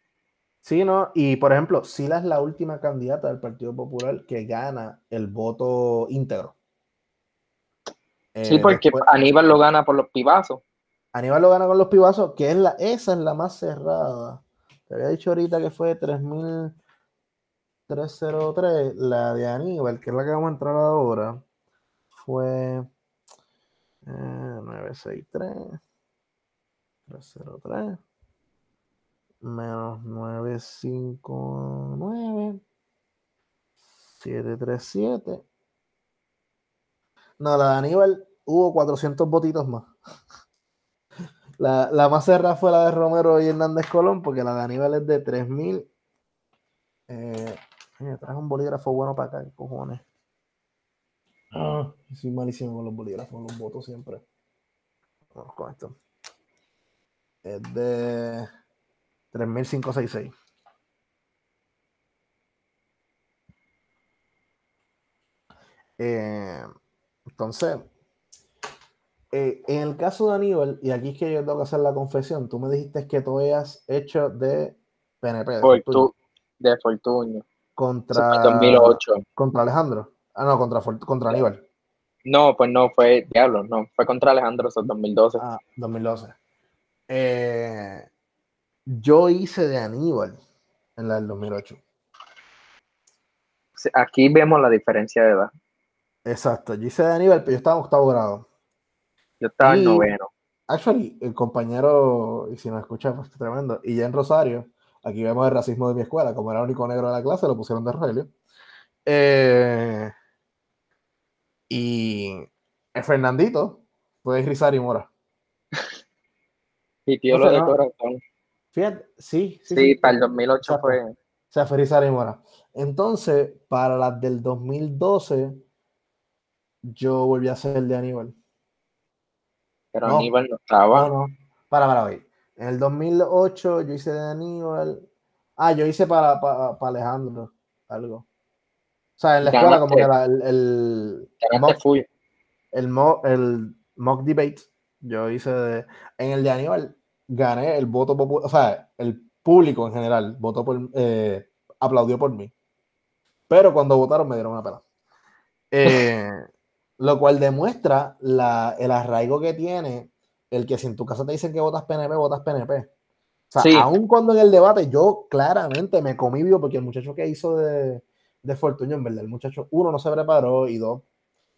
Sí, no, y por ejemplo, Sila es la última candidata del Partido Popular que gana el voto íntegro. sí, eh, porque Aníbal lo gana por los pibazos. Aníbal lo gana con los pibazos, que es la, esa es la más cerrada. Te había dicho ahorita que fue 3.303, la de Aníbal, que es la que vamos a entrar ahora fue 963 303 menos 959 737 no, la de Aníbal hubo 400 votitos más. <laughs> La, la, más cerrada fue la de Romero y Hernández Colón, porque la de Aníbal es de 3000. Eh, traje un bolígrafo bueno para acá, cojones. Ah, soy malísimo con los bolígrafos, los votos siempre. Vamos con esto. Es de 3566. Eh, entonces, eh, en el caso de Aníbal, y aquí es que yo tengo que hacer la confesión, tú me dijiste que tú habías hecho de PNP. De, de Fortunio. Contra, 2008. Contra Alejandro. Ah, no, contra, contra Aníbal. No, pues no, fue Diablo, no, fue contra Alejandro, eso 2012. Ah, 2012. Eh, yo hice de Aníbal en la del 2008. Aquí vemos la diferencia de edad. Exacto, yo hice de Aníbal, pero yo estaba en octavo grado. Yo estaba en noveno. Actually, el compañero, y si nos escucha, pues tremendo, y ya en Rosario, aquí vemos el racismo de mi escuela, como era el único negro de la clase, lo pusieron de Rogelio. Eh, y el Fernandito fue Rizar y Mora. <laughs> y tío lo de corazón. Fíjate, sí, sí. Sí, para el 2008 fue. O sea, fue Rizar y Mora. Entonces, para las del 2012, yo volví a hacer el de Aníbal. Pero Aníbal no estaba. No, no. Para, para hoy. En el 2008 yo hice de Aníbal. Ah, yo hice para, para Alejandro algo. O sea, en la escuela como que era el, el, el, mock, el, mock, debate, yo hice de, en el de Aníbal, gané el voto popular, o sea, el público en general votó por, eh, aplaudió por mí. Pero cuando votaron me dieron una pena. Eh, lo cual demuestra la, el arraigo que tiene el que si en tu casa te dicen que votas PNP, votas PNP. O sea, aun cuando en el debate yo claramente me comí vivo porque el muchacho que hizo de, de Fortunio, en verdad, el muchacho, uno, no se preparó y dos,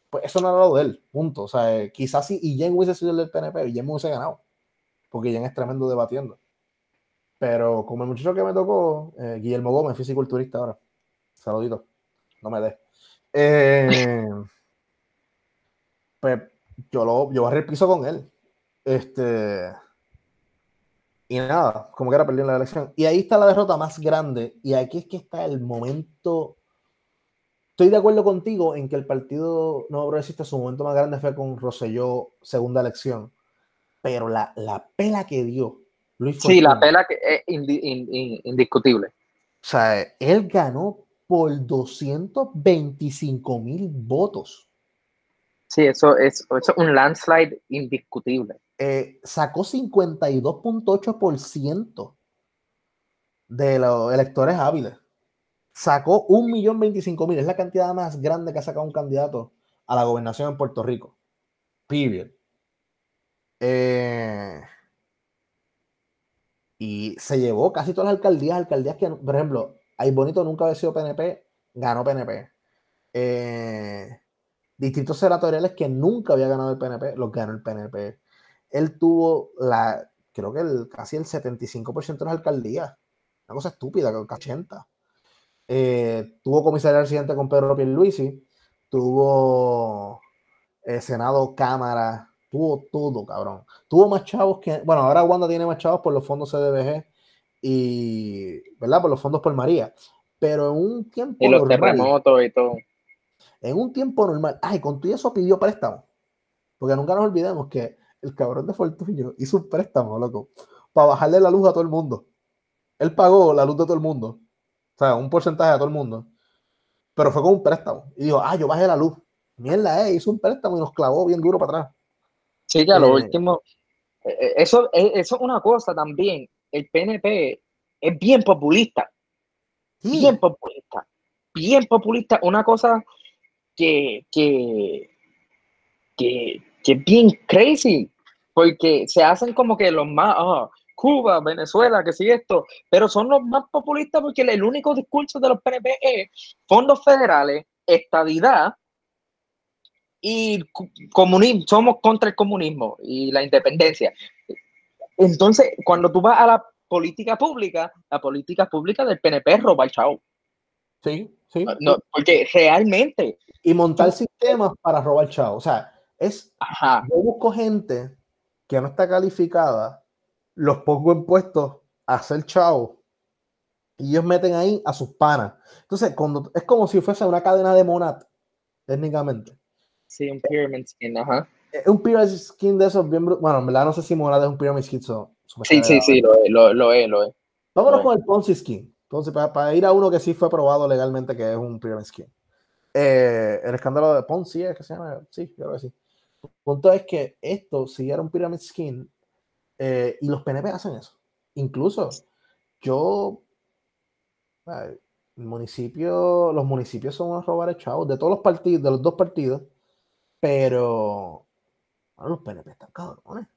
pues eso no era lo de él, punto. O sea, eh, quizás si y Jen hubiese sido el del PNP, y Jen hubiese ganado, porque Jen es tremendo debatiendo. Pero como el muchacho que me tocó, eh, Guillermo Gómez, fisiculturista ahora, saludito, no me dé. Eh, pues yo lo yo barré el piso con él. Este. Y nada, como que era perdiendo la elección. Y ahí está la derrota más grande. Y aquí es que está el momento estoy de acuerdo contigo en que el Partido Nuevo Progresista, su momento más grande fue con Rosselló, segunda elección, pero la, la pela que dio Luis Sí, la pela que es indiscutible. O sea, él ganó por 225 mil votos. Sí, eso es, un landslide indiscutible. Eh, sacó 52.8% de los electores hábiles. Sacó 1.025.000, es la cantidad más grande que ha sacado un candidato a la gobernación en Puerto Rico. Period. Eh, y se llevó casi todas las alcaldías, alcaldías que, por ejemplo, Ay Bonito nunca había sido PNP, ganó PNP. Eh, distritos senatoriales que nunca había ganado el PNP, los ganó el PNP. Él tuvo la, creo que el, casi el 75% de las alcaldías. Una cosa estúpida, que 80. Eh, tuvo comisaría residente con Pedro Pierluisi, tuvo eh, Senado, Cámara, tuvo todo, cabrón. Tuvo más chavos que, bueno, ahora Wanda tiene más chavos por los fondos CDBG y, ¿verdad? Por los fondos por María. Pero en un tiempo y los terremotos y todo. En un tiempo normal, ay, con todo eso pidió préstamo. Porque nunca nos olvidemos que el cabrón de Fortunio hizo un préstamo, loco, para bajarle la luz a todo el mundo. Él pagó la luz de todo el mundo. O sea, un porcentaje a todo el mundo. Pero fue con un préstamo. Y dijo, ah, yo bajé la luz. Mierda, eh, hizo un préstamo y nos clavó bien duro para atrás. Sí, ya lo eh, último. Eh, eh, eso, eso es una cosa también. El PNP es bien populista. Bien populista. Bien populista. Una cosa que, que, que, que es bien crazy. Porque se hacen como que los más. Ah, Cuba, Venezuela, que sí esto, pero son los más populistas porque el único discurso de los PNP es fondos federales, estadidad y comunismo, somos contra el comunismo y la independencia. Entonces, cuando tú vas a la política pública, la política pública del PNP roba el chavo. Sí, sí. No, porque realmente. Y montar sistemas para robar el chavo. O sea, es. Ajá. Yo busco gente que no está calificada los pongo en puestos a hacer chavo y ellos meten ahí a sus panas. Entonces, cuando, es como si fuese una cadena de Monat, técnicamente. Sí, un pyramid skin, ajá. Es un pyramid skin de esos bien Bueno, en verdad no sé si Monat es un pyramid skin. sí, sí, sí, lo es, lo, lo es. Lo es. Vámonos con el Ponzi skin. Entonces, para, ir a uno que sí fue probado legalmente que es un pyramid skin. Eh, el escándalo de Ponzi, ¿es que se llama? Sí, creo que sí. El punto es que esto, si era un pyramid skin, eh, y los PNP hacen eso. Incluso yo, el municipio, los municipios son unos robar chavos de todos los partidos, de los dos partidos, pero los PNP están cabrones.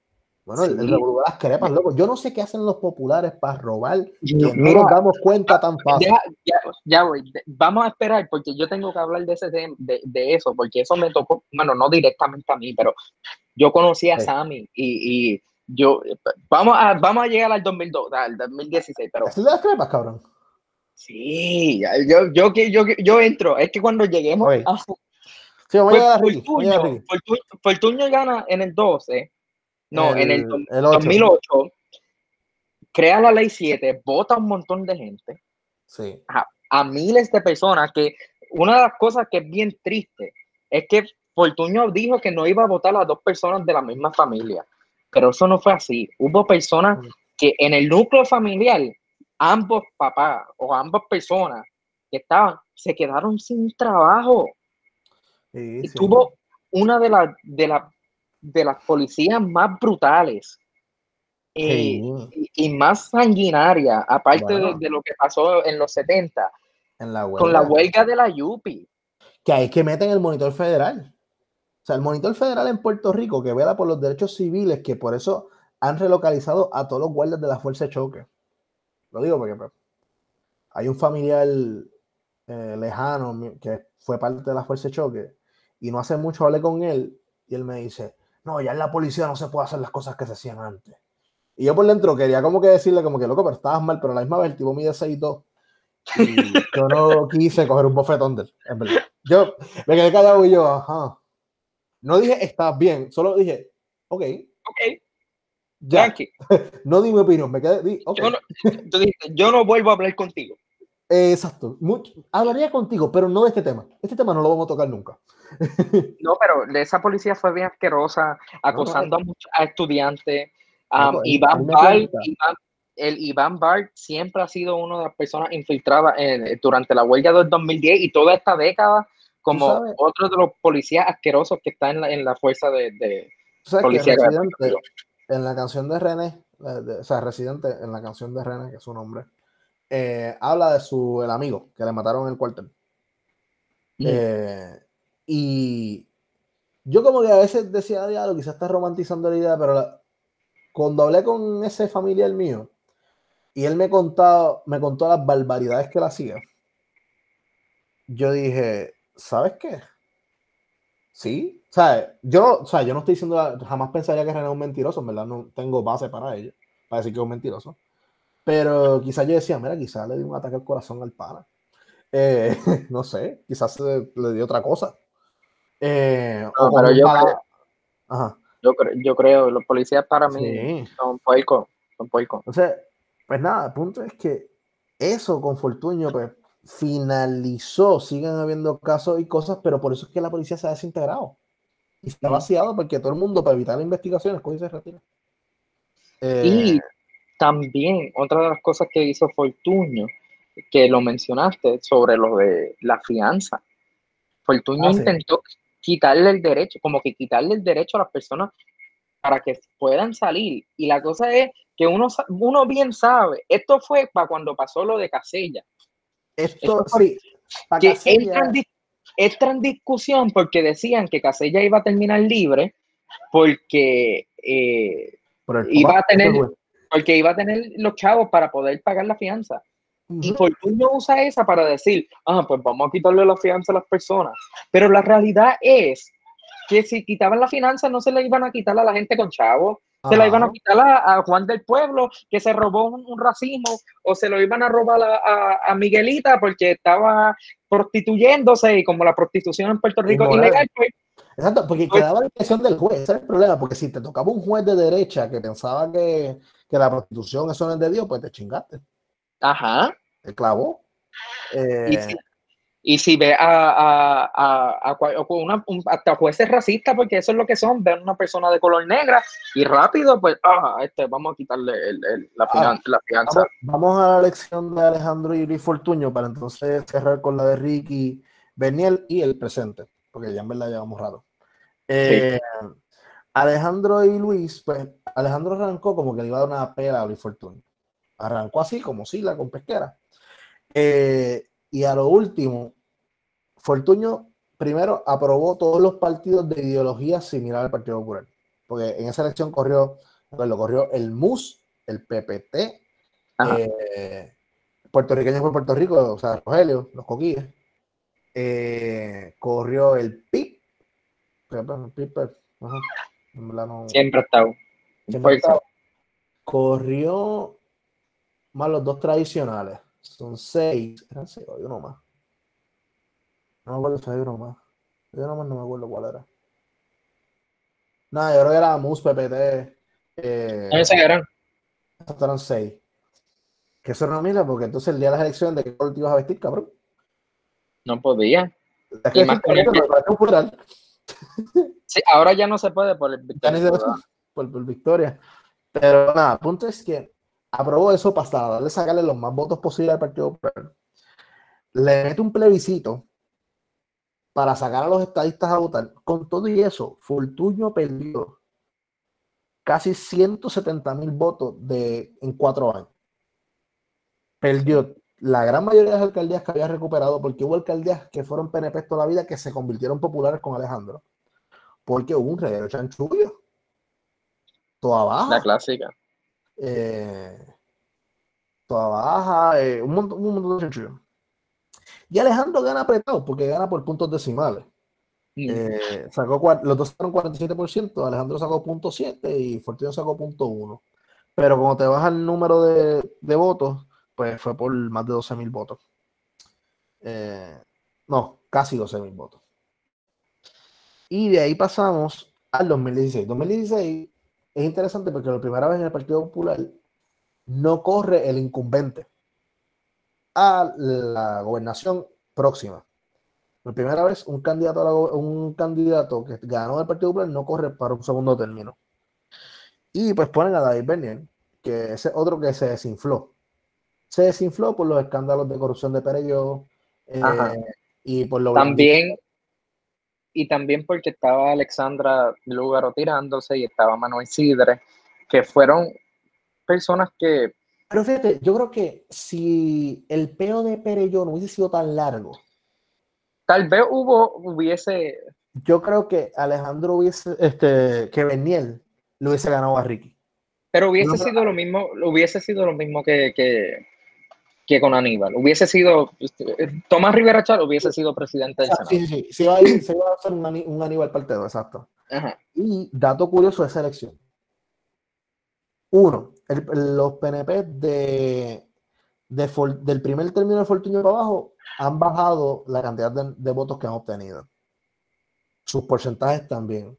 Bueno, el, el las crepas, loco. Yo no sé qué hacen los populares para robar, no nos damos cuenta tan fácil. Ya, ya, voy. Vamos a esperar, porque yo tengo que hablar de, ese, de, de, eso, porque eso me tocó, bueno, no directamente a mí, pero yo conocí a Sammy y, y yo, vamos a, vamos a llegar al 2002, al 2016, pero... ¿Sí las crepas, cabrón? Sí, yo, yo, yo, yo entro, es que cuando lleguemos a... Sí, a llegar Fortunio, gana en el 12, no, en el, 2008, crea la ley 7, vota un montón de gente, sí. a, a miles de personas, que una de las cosas que es bien triste es que Fortunio dijo que no iba a votar a dos personas de la misma familia pero eso no fue así. Hubo personas mm. que en el núcleo familiar, ambos papás o ambas personas que estaban, se quedaron sin trabajo. Y tuvo una de, las de, la, de las policías más brutales eh, y, más sanguinaria, aparte de, lo que pasó en los 70, con la huelga. de la Yupi. Que hay que meter en el monitor federal. Sea, el monitor federal en Puerto Rico que vela por los derechos civiles, que por eso han relocalizado a todos los guardias de la Fuerza de Choque. Lo digo porque pues, hay un familiar eh, lejano que fue parte de la Fuerza de Choque y no hace mucho hablé con él y él me dice, no, ya en la policía no se puede hacer las cosas que se hacían antes. Y yo por dentro quería como que decirle como que, loco, pero estabas mal, pero a la misma vez el tipo mide 6'2". Y <laughs> yo no quise coger un bofetón de él, en verdad. Yo me quedé callado y yo, ajá. No dije estás bien, solo dije, ok. Ok. Ya. <laughs> no di mi opinión, me quedé. Di, okay. yo, no, yo no vuelvo a hablar contigo. Exacto. hablaría contigo, pero no de este tema. Este tema no lo vamos a tocar nunca. <laughs> no, pero esa policía fue bien asquerosa, acosando a, estudiantes. Um, Iván Bart, el Iván Bart siempre ha sido una de las personas infiltradas durante la huelga del 2010 y toda esta década como otro de los policías asquerosos que está en la, en la fuerza de, de policía. en la canción de René, o sea, Residente, en la canción de René, que es su nombre, eh, habla de su el amigo que le mataron en el cuartel. Mm. Eh, y yo como que a veces decía, diablo, quizás está romantizando la idea, pero cuando hablé con ese familiar mío y él me contó, me contó las barbaridades que él hacía, yo dije, ¿sabes qué? Sí, o sea, yo, o sea, yo no estoy diciendo, jamás pensaría que René es un mentiroso, en verdad no tengo base para ello, para decir que es un mentiroso. Pero quizás yo decía, mira, quizás le dio un ataque al corazón al pana. Eh, <laughs> no sé, quizás le dio otra cosa. Eh, pero yo, creo, yo, creo, yo creo, los policías para mí son puercos, son puercos. Entonces, pues nada, el punto es que eso con Fortuño, pues finalizó, siguen habiendo casos y cosas, pero por eso es que la policía se ha desintegrado y se ha vaciado porque todo el mundo, para evitar investigaciones, coge se retira. y eh, también, otra de las cosas que hizo Fortuño, que lo mencionaste, sobre lo de la fianza. Fortuño ah, intentó quitarle el derecho, como que quitarle el derecho a las personas para que puedan salir. Y la cosa es que uno, uno bien sabe, esto fue para cuando pasó lo de Casella. Esto, que entra en, discusión porque decían que Casella iba a terminar libre porque eh, iba a tener porque iba a tener los chavos para poder pagar la fianza. Y Fortunio usa esa para decir, ah, pues vamos a quitarle la fianza a las personas. Pero la realidad es que si quitaban la fianza no se le iban a quitar a la gente con chavos, se la iban a quitar a, Juan del Pueblo, que se robó un, racismo, o se lo iban a robar a, Miguelita porque estaba prostituyéndose y como la prostitución en Puerto Rico es ilegal, pues, Exacto, porque pues quedaba la impresión del juez, ese es el problema, porque si te tocaba un juez de derecha que pensaba que, que la prostitución eso no es de Dios, pues te chingaste. Ajá. Te clavó. Eh, y si ve a, a, a, una, hasta jueces racistas, porque eso es lo que son, ven una persona de color negra y rápido, pues, ah, este, vamos a quitarle la, ah, fianza. Vamos, a la lección de Alejandro y Luis Fortuño para entonces cerrar con la de Ricky Beniel y el presente, porque ya en verdad llevamos rato. Eh, Alejandro y Luis, pues Alejandro arrancó como que le iba a dar una pela a Luis Fortuño. Arrancó así, como Sila con pesquera. Eh, y a lo último, Fortuño primero aprobó todos los partidos de ideología similar al Partido Popular. Porque en esa elección corrió, lo corrió el MUS, el PPT, eh, puertorriqueños por Puerto Rico, o sea, Rogelio, los coquillas. Eh, corrió el PIP. Siempre ha estado. Corrió más los dos tradicionales. Son seis. Eran seis, hay uno más. No me acuerdo si hay uno más. Yo nomás no me acuerdo cuál era. Nada, yo creo que era Mus, PPT. Eh, ¿Esos eran? Eran seis. Que eso era una porque entonces el día de las elecciones, ¿de qué color te ibas a vestir, cabrón? No podía. sí, ahora ya no se puede por el Victoria. Por, por Victoria. Pero nada, el punto es que aprobó eso para darle sacarle los más votos posibles al Partido Popular. Le mete un plebiscito para sacar a los estadistas a votar. Con todo y eso, Fortuño perdió casi 170 mil votos de, en cuatro años. Perdió la gran mayoría de las alcaldías que había recuperado, porque hubo alcaldías que fueron PNP toda la vida que se convirtieron populares con Alejandro, porque hubo un reguero chanchullo. Toda baja. La clásica. Eh, toda baja, eh, un, montón, un montón de chanchullo. Y Alejandro gana apretado porque gana por puntos decimales. Mm. Eh, sacó, los dos sacaron 47%, Alejandro sacó .7 y Fortino sacó .1. Pero como te baja el número de, de votos, pues fue por más de 12 mil votos. no, casi 12 mil votos. Y de ahí pasamos al 2016. 2016 es interesante porque la primera vez en el Partido Popular no corre el incumbente. a la gobernación próxima. Por primera vez, un candidato, a un candidato que ganó el Partido Popular no corre para un segundo término. Y pues ponen a David Bernier, que es otro que se desinfló. Se desinfló por los escándalos de corrupción de Perello. Eh, y por lo También, y también porque estaba Alexandra Lúgaro tirándose y estaba Manuel Sidre, que fueron personas que... Pero fíjate, yo creo que si el peo de Perello no hubiese sido tan largo, tal vez hubo, hubiese... Yo creo que Alejandro hubiese, este, que Beniel lo hubiese ganado a Ricky. Pero hubiese sido lo mismo, hubiese sido lo mismo que, que, con Aníbal. Hubiese sido, este, Tomás Rivera Char hubiese sido presidente del Senado. Sí, sí, sí. Se iba a, se iba a hacer un, un Aníbal Partero, exacto. Y dato curioso de esa elección. Uno, los PNP de, del primer término de Fortunio para abajo han bajado la cantidad de, votos que han obtenido. Sus porcentajes también.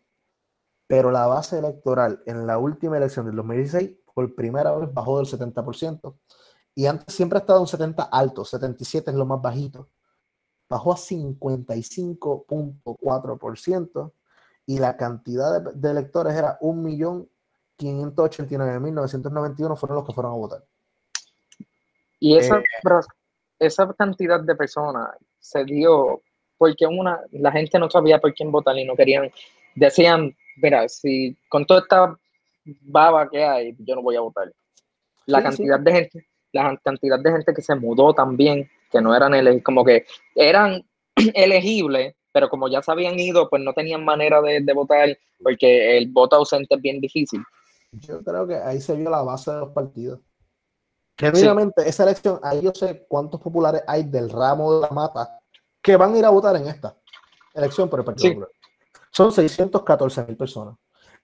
Pero la base electoral en la última elección del 2016 por primera vez bajó del 70%. Y antes siempre ha estado un 70 alto, 77 es lo más bajito. Bajó a 55.4% y la cantidad de, de electores era 1.589.991 fueron los que fueron a votar. Y esa, eh, esa cantidad de personas se dio porque una, la gente no sabía por quién votar y no querían, decían, mira, si con toda esta baba que hay, yo no voy a votar. La cantidad de gente, la cantidad de gente que se mudó también, que no eran elegibles, como que eran <clears throat> elegibles, pero como ya se habían ido, pues no tenían manera de, de votar, porque el voto ausente es bien difícil. Yo creo que ahí se vio la base de los partidos. Genuinamente, esa elección, ahí yo sé cuántos populares hay del ramo de la mata que van a ir a votar en esta elección por el Partido Popular. Son 614 mil personas.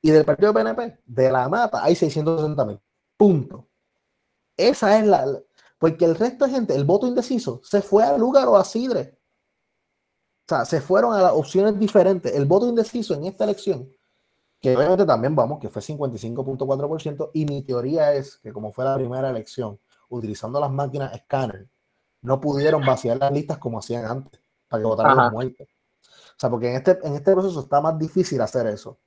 Y del Partido PNP, de la mata, hay 660 mil. Punto. Esa es la. Porque el resto de gente, el voto indeciso, se fue al lugar o a Sidre. O sea, se fueron a las opciones diferentes. El voto indeciso en esta elección, que obviamente también vamos, que fue 55.4%, y mi teoría es que como fue la primera elección, utilizando las máquinas escáner, no pudieron vaciar las listas como hacían antes, para que votaran los muertos. O sea, porque en este, en este proceso está más difícil hacer eso.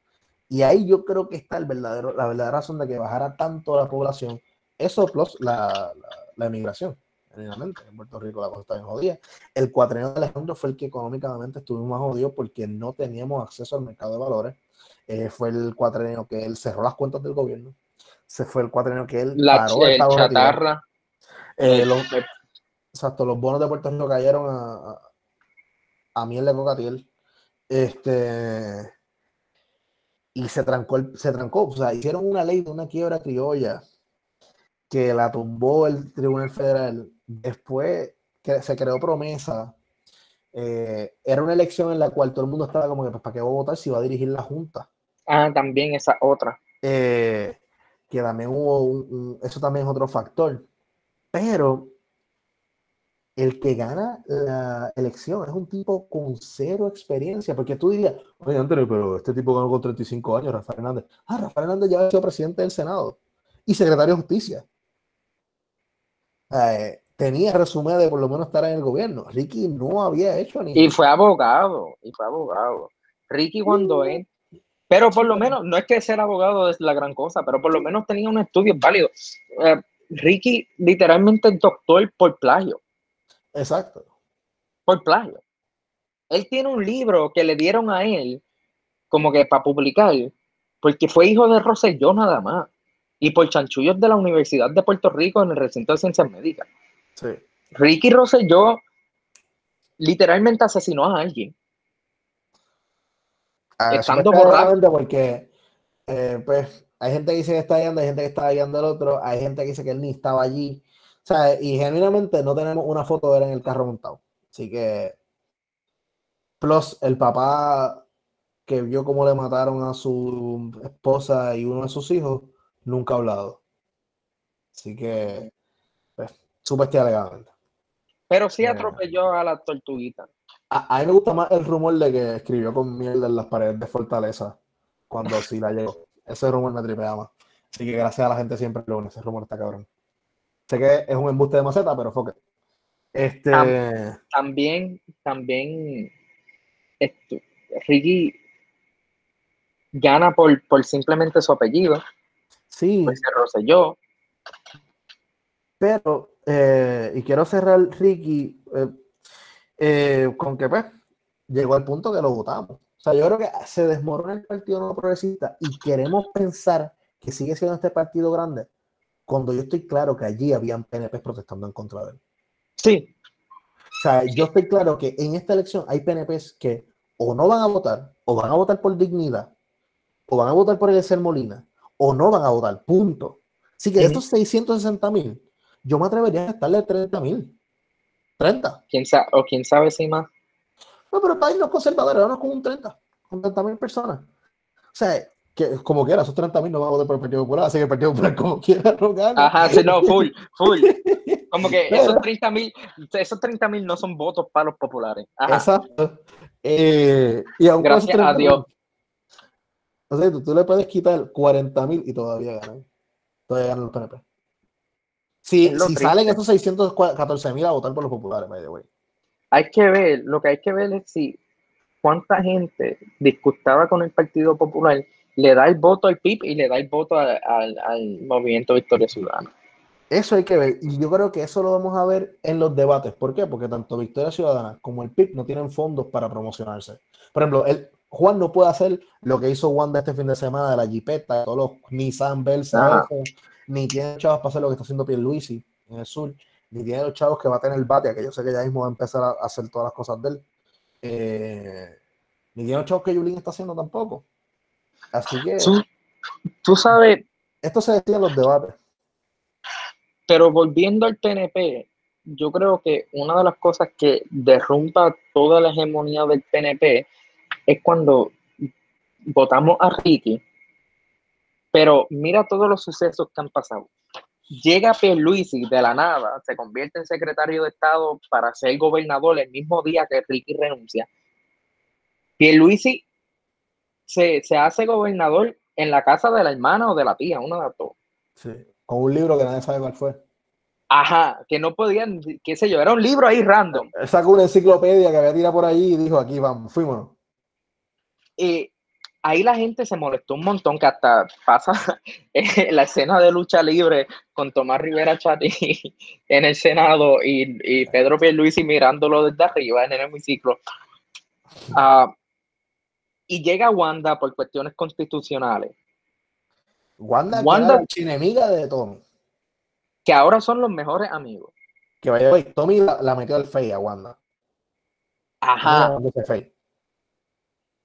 Y ahí yo creo que está el verdadero, la verdadera razón de que bajara tanto la población. Eso plus la, la, emigración. En Puerto Rico la cosa está bien jodida. El cuatrenio de Alejandro fue el que económicamente estuvo más jodido porque no teníamos acceso al mercado de valores. Eh, fue el cuatrenio que él cerró las cuentas del gobierno. Se fue el cuatrenio que él la paró el chatarra. Eh, los, exacto, los bonos de Puerto Rico cayeron a, a, miel de cocatiel. Este, y se trancó, se trancó, o sea, hicieron una ley de una quiebra criolla que la tumbó el Tribunal Federal. Después que se creó promesa. Eh, era una elección en la cual todo el mundo estaba como que, pues, ¿para qué voy a votar si va a dirigir la Junta? Ah, también esa otra. Eh, que también hubo un, eso también es otro factor. Pero el que gana la elección es un tipo con cero experiencia, porque tú dirías, oye, Antonio, pero este tipo ganó con 35 años, Rafael Hernández. Ah, Rafael Hernández ya ha sido presidente del Senado y secretario de Justicia. Eh, tenía resumen de por lo menos estar en el gobierno. Ricky no había hecho ni. Y fue abogado, y fue abogado. Ricky cuando es pero por lo menos, no es que ser abogado es la gran cosa, pero por lo menos tenía un estudio válido. Eh, Ricky literalmente doctor por plagio. Exacto. Por plagio. Él tiene un libro que le dieron a él como que para publicar, porque fue hijo de Rosselló nada más. Y por chanchullos de la Universidad de Puerto Rico en el recinto de ciencias médicas. Sí. Ricky Rosselló literalmente asesinó a alguien. Ah, Estando borrado. Porque, eh, pues, hay gente que dice que está guiando, hay gente que está guiando el otro, hay gente que dice que él ni estaba allí. O sea, y genuinamente no tenemos una foto de él en el carro montado. Así que, plus el papá que vio cómo le mataron a su esposa y uno de sus hijos, nunca ha hablado. Así que, pues, súper alegadamente. Pero sí eh, atropelló a la tortuguita. A, mí me gusta más el rumor de que escribió con mierda en las paredes de Fortaleza cuando sí la llegó. Ese rumor me tripea más. Así que gracias a la gente siempre lo ese rumor está cabrón. Sé que es un embuste de maceta, pero foque. Este. También, también, esto, Ricky gana por, por simplemente su apellido. Sí. Pues. Pero, eh, y quiero cerrar, Ricky, eh, eh, con que pues llegó al punto que lo votamos. O sea, yo creo que se desmorona el partido no progresista y queremos pensar que sigue siendo este partido grande cuando yo estoy claro que allí habían PNP protestando en contra de él. Sí. O sea, yo estoy claro que en esta elección hay PNPs que o no van a votar, o van a votar por dignidad, o van a votar por el ser Molina, o no van a votar, punto. Así que estos 660 mil, yo me atrevería a estarle 30 mil. 30. ¿Quién sabe, o quién sabe si más. No, pero para los conservadores, vamos con un 30, con 30 mil personas. O sea, que como quiera, esos 30 mil no van a votar por el Partido Popular, así que el Partido Popular como <laughs> quiera no gana. Ajá, sí, no, full, full. <laughs> Como que esos 30 mil, esos 30 mil no son votos para los populares. Ajá. Exacto. Eh, y Gracias a Dios. O sea, tú, tú, le puedes quitar 40 mil y todavía ganan. Todavía ganan los PNP. Si, si salen esos 614 mil a votar por los populares, the way. Hay que ver, lo que hay que ver es si cuánta gente disgustaba con el Partido Popular le da el voto al PIB y le da el voto al, al Movimiento Victoria Ciudadana. Eso hay que ver. Y yo creo que eso lo vamos a ver en los debates. ¿Por qué? Porque tanto Victoria Ciudadana como el PIB no tienen fondos para promocionarse. Por ejemplo, el, Juan no puede hacer lo que hizo Wanda este fin de semana de la Jeepeta, todos los Nissan Versa, ni tiene chavos para hacer lo que está haciendo Pierluisi en el sur, ni tiene los chavos que va a tener el bate, que yo sé que ya mismo va a empezar a hacer todas las cosas de él. Eh, ni tiene los chavos que Yulín está haciendo tampoco. Así que. Tú sabes. Esto se decía en los debates. Pero volviendo al PNP, yo creo que una de las cosas que derrumba toda la hegemonía del PNP es cuando votamos a Ricky, pero mira todos los sucesos que han pasado. Llega Pierluisi de la nada, se convierte en secretario de Estado para ser gobernador el mismo día que Ricky renuncia. Pierluisi se, se hace gobernador en la casa de la hermana o de la tía, una de dos. Sí. Con un libro que nadie sabe cuál fue. Ajá, que no podían, qué sé yo, era un libro ahí random. Sacó una enciclopedia que había tirado por ahí y dijo, aquí vamos, fuimos. Y ahí la gente se molestó un montón, que hasta pasa <laughs> la escena de lucha libre con Tomás Rivera Chati <laughs> en el Senado y, y Pedro Pierluisi mirándolo desde arriba en el hemiciclo. Uh, y llega Wanda por cuestiones constitucionales Wanda, Wanda es enemiga de Tommy. Que ahora son los mejores amigos. Que vaya, Tommy la, la, metió al Fey a Wanda. Ajá. No,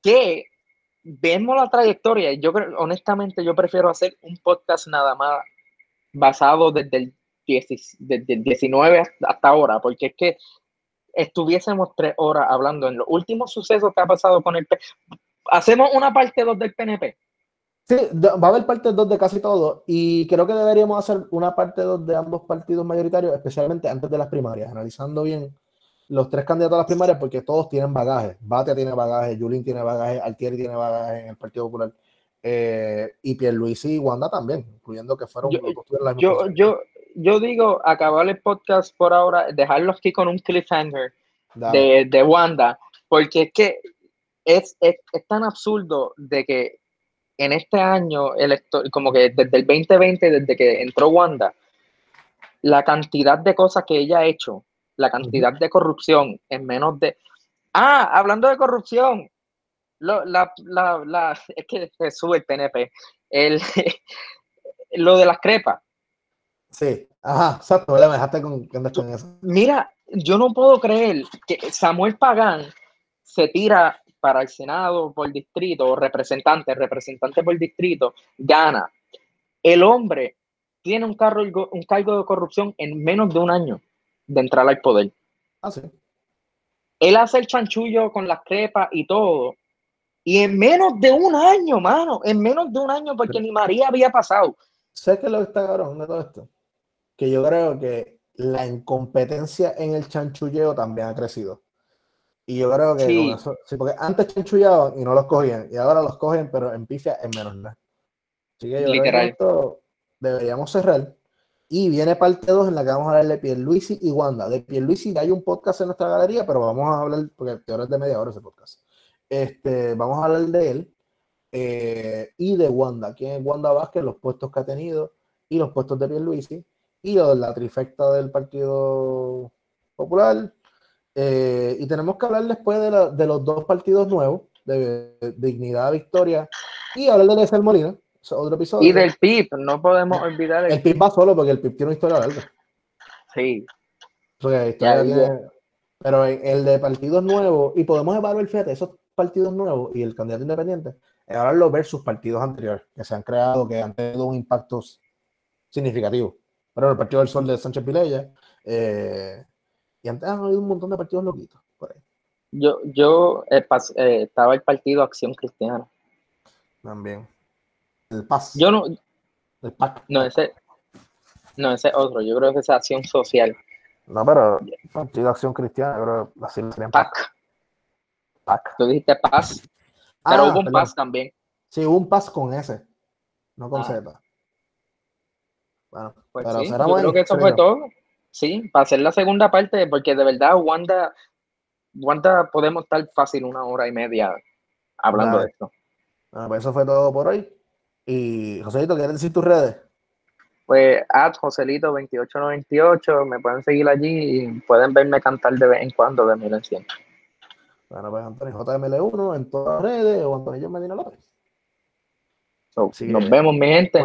que vemos la trayectoria. Yo creo, honestamente, yo prefiero hacer un podcast nada más basado desde el, 10, desde el 19 hasta ahora, porque es que estuviésemos tres horas hablando en los últimos sucesos que ha pasado con el. Hacemos una parte 2 del PNP. Sí, va a haber parte 2 de casi todo y creo que deberíamos hacer una parte 2 de ambos partidos mayoritarios, especialmente antes de las primarias, analizando bien los tres candidatos a las primarias porque todos tienen bagaje. Batia tiene bagaje, Julín tiene bagaje, Altieri tiene bagaje en el Partido Popular. Eh, y Pierluisi y Wanda también, incluyendo que fueron yo, la yo, yo, yo, digo acabar el podcast por ahora, dejarlo aquí con un cliffhanger de, de, Wanda, porque es que es, es, es tan absurdo de que en este año como que desde el 2020, desde que entró Wanda, la cantidad de cosas que ella ha hecho, la cantidad de corrupción en menos de... Ah, hablando de corrupción, lo, la, la, la, <laughs> es que se sube el PNP, el, <laughs> lo de las crepas. Sí, ajá, exacto, me dejaste con, con eso. Mira, yo no puedo creer que Samuel Pagán se tira para el Senado por distrito, o representante, representante por distrito, gana. El hombre tiene un, cargo, un cargo de corrupción en menos de un año de entrar al poder. Ah, sí. Él hace el chanchullo con las crepas y todo. Y en menos de un año, mano, en menos de un año, porque ni María había pasado. ¿Sabes qué es lo que está cabrón de todo esto? Que yo creo que la incompetencia en el chanchulleo también ha crecido. Y yo creo que sí. Eso, sí, porque antes chanchullaban y no los cogían, y ahora los cogen, pero en pifia en menos nada. Así que yo Literal. creo que esto deberíamos cerrar. Y viene parte 2 en la que vamos a hablar de Pierluisi y Wanda. De Pierluisi hay un podcast en nuestra galería, pero vamos a hablar, porque ahora es de media hora ese podcast. Este, vamos a hablar de él eh, y de Wanda. ¿Quién es Wanda Vázquez? Los puestos que ha tenido y los puestos de Pierluisi y la trifecta del Partido Popular. Eh, y tenemos que hablar después de, de los dos partidos nuevos, de, Dignidad Victoria, y hablar de Lester Molina, otro episodio. Y del PIB, no podemos olvidar. El, PIB va solo porque el PIB tiene una historia larga. Sí. pero el de partidos nuevos, y podemos evaluar, fíjate, esos partidos nuevos y el candidato independiente, evaluarlo versus partidos anteriores que se han creado, que han tenido un impacto significativo. Pero el Partido del Sol de Sánchez Pilella, eh, y antes han habido un montón de partidos loquitos por ahí. Yo, yo eh, eh, estaba el partido Acción Cristiana. También. El PAS. Yo no. El PAC. No, ese. No, ese otro. Yo creo que es Acción Social. No, pero Partido Acción Cristiana, creo que así sería PAC. PAC. Tú dijiste PAS. Pero ah, hubo un PAS también. Sí, hubo un PAS con S, no con ah. Z. Bueno, pues pero sí, yo creo que eso fue todo. Sí, para hacer la segunda parte, porque de verdad, Wanda, Wanda podemos estar fácil una hora y media hablando de esto. Bueno, pues eso fue todo por hoy. Y Joselito, ¿quieres decir tus redes? Pues at Joselito2898, me pueden seguir allí y pueden verme cantar de vez en cuando de mil en Bueno, pues Antonio JML1 en todas las redes o Antonio Medina López. nos vemos, mi gente.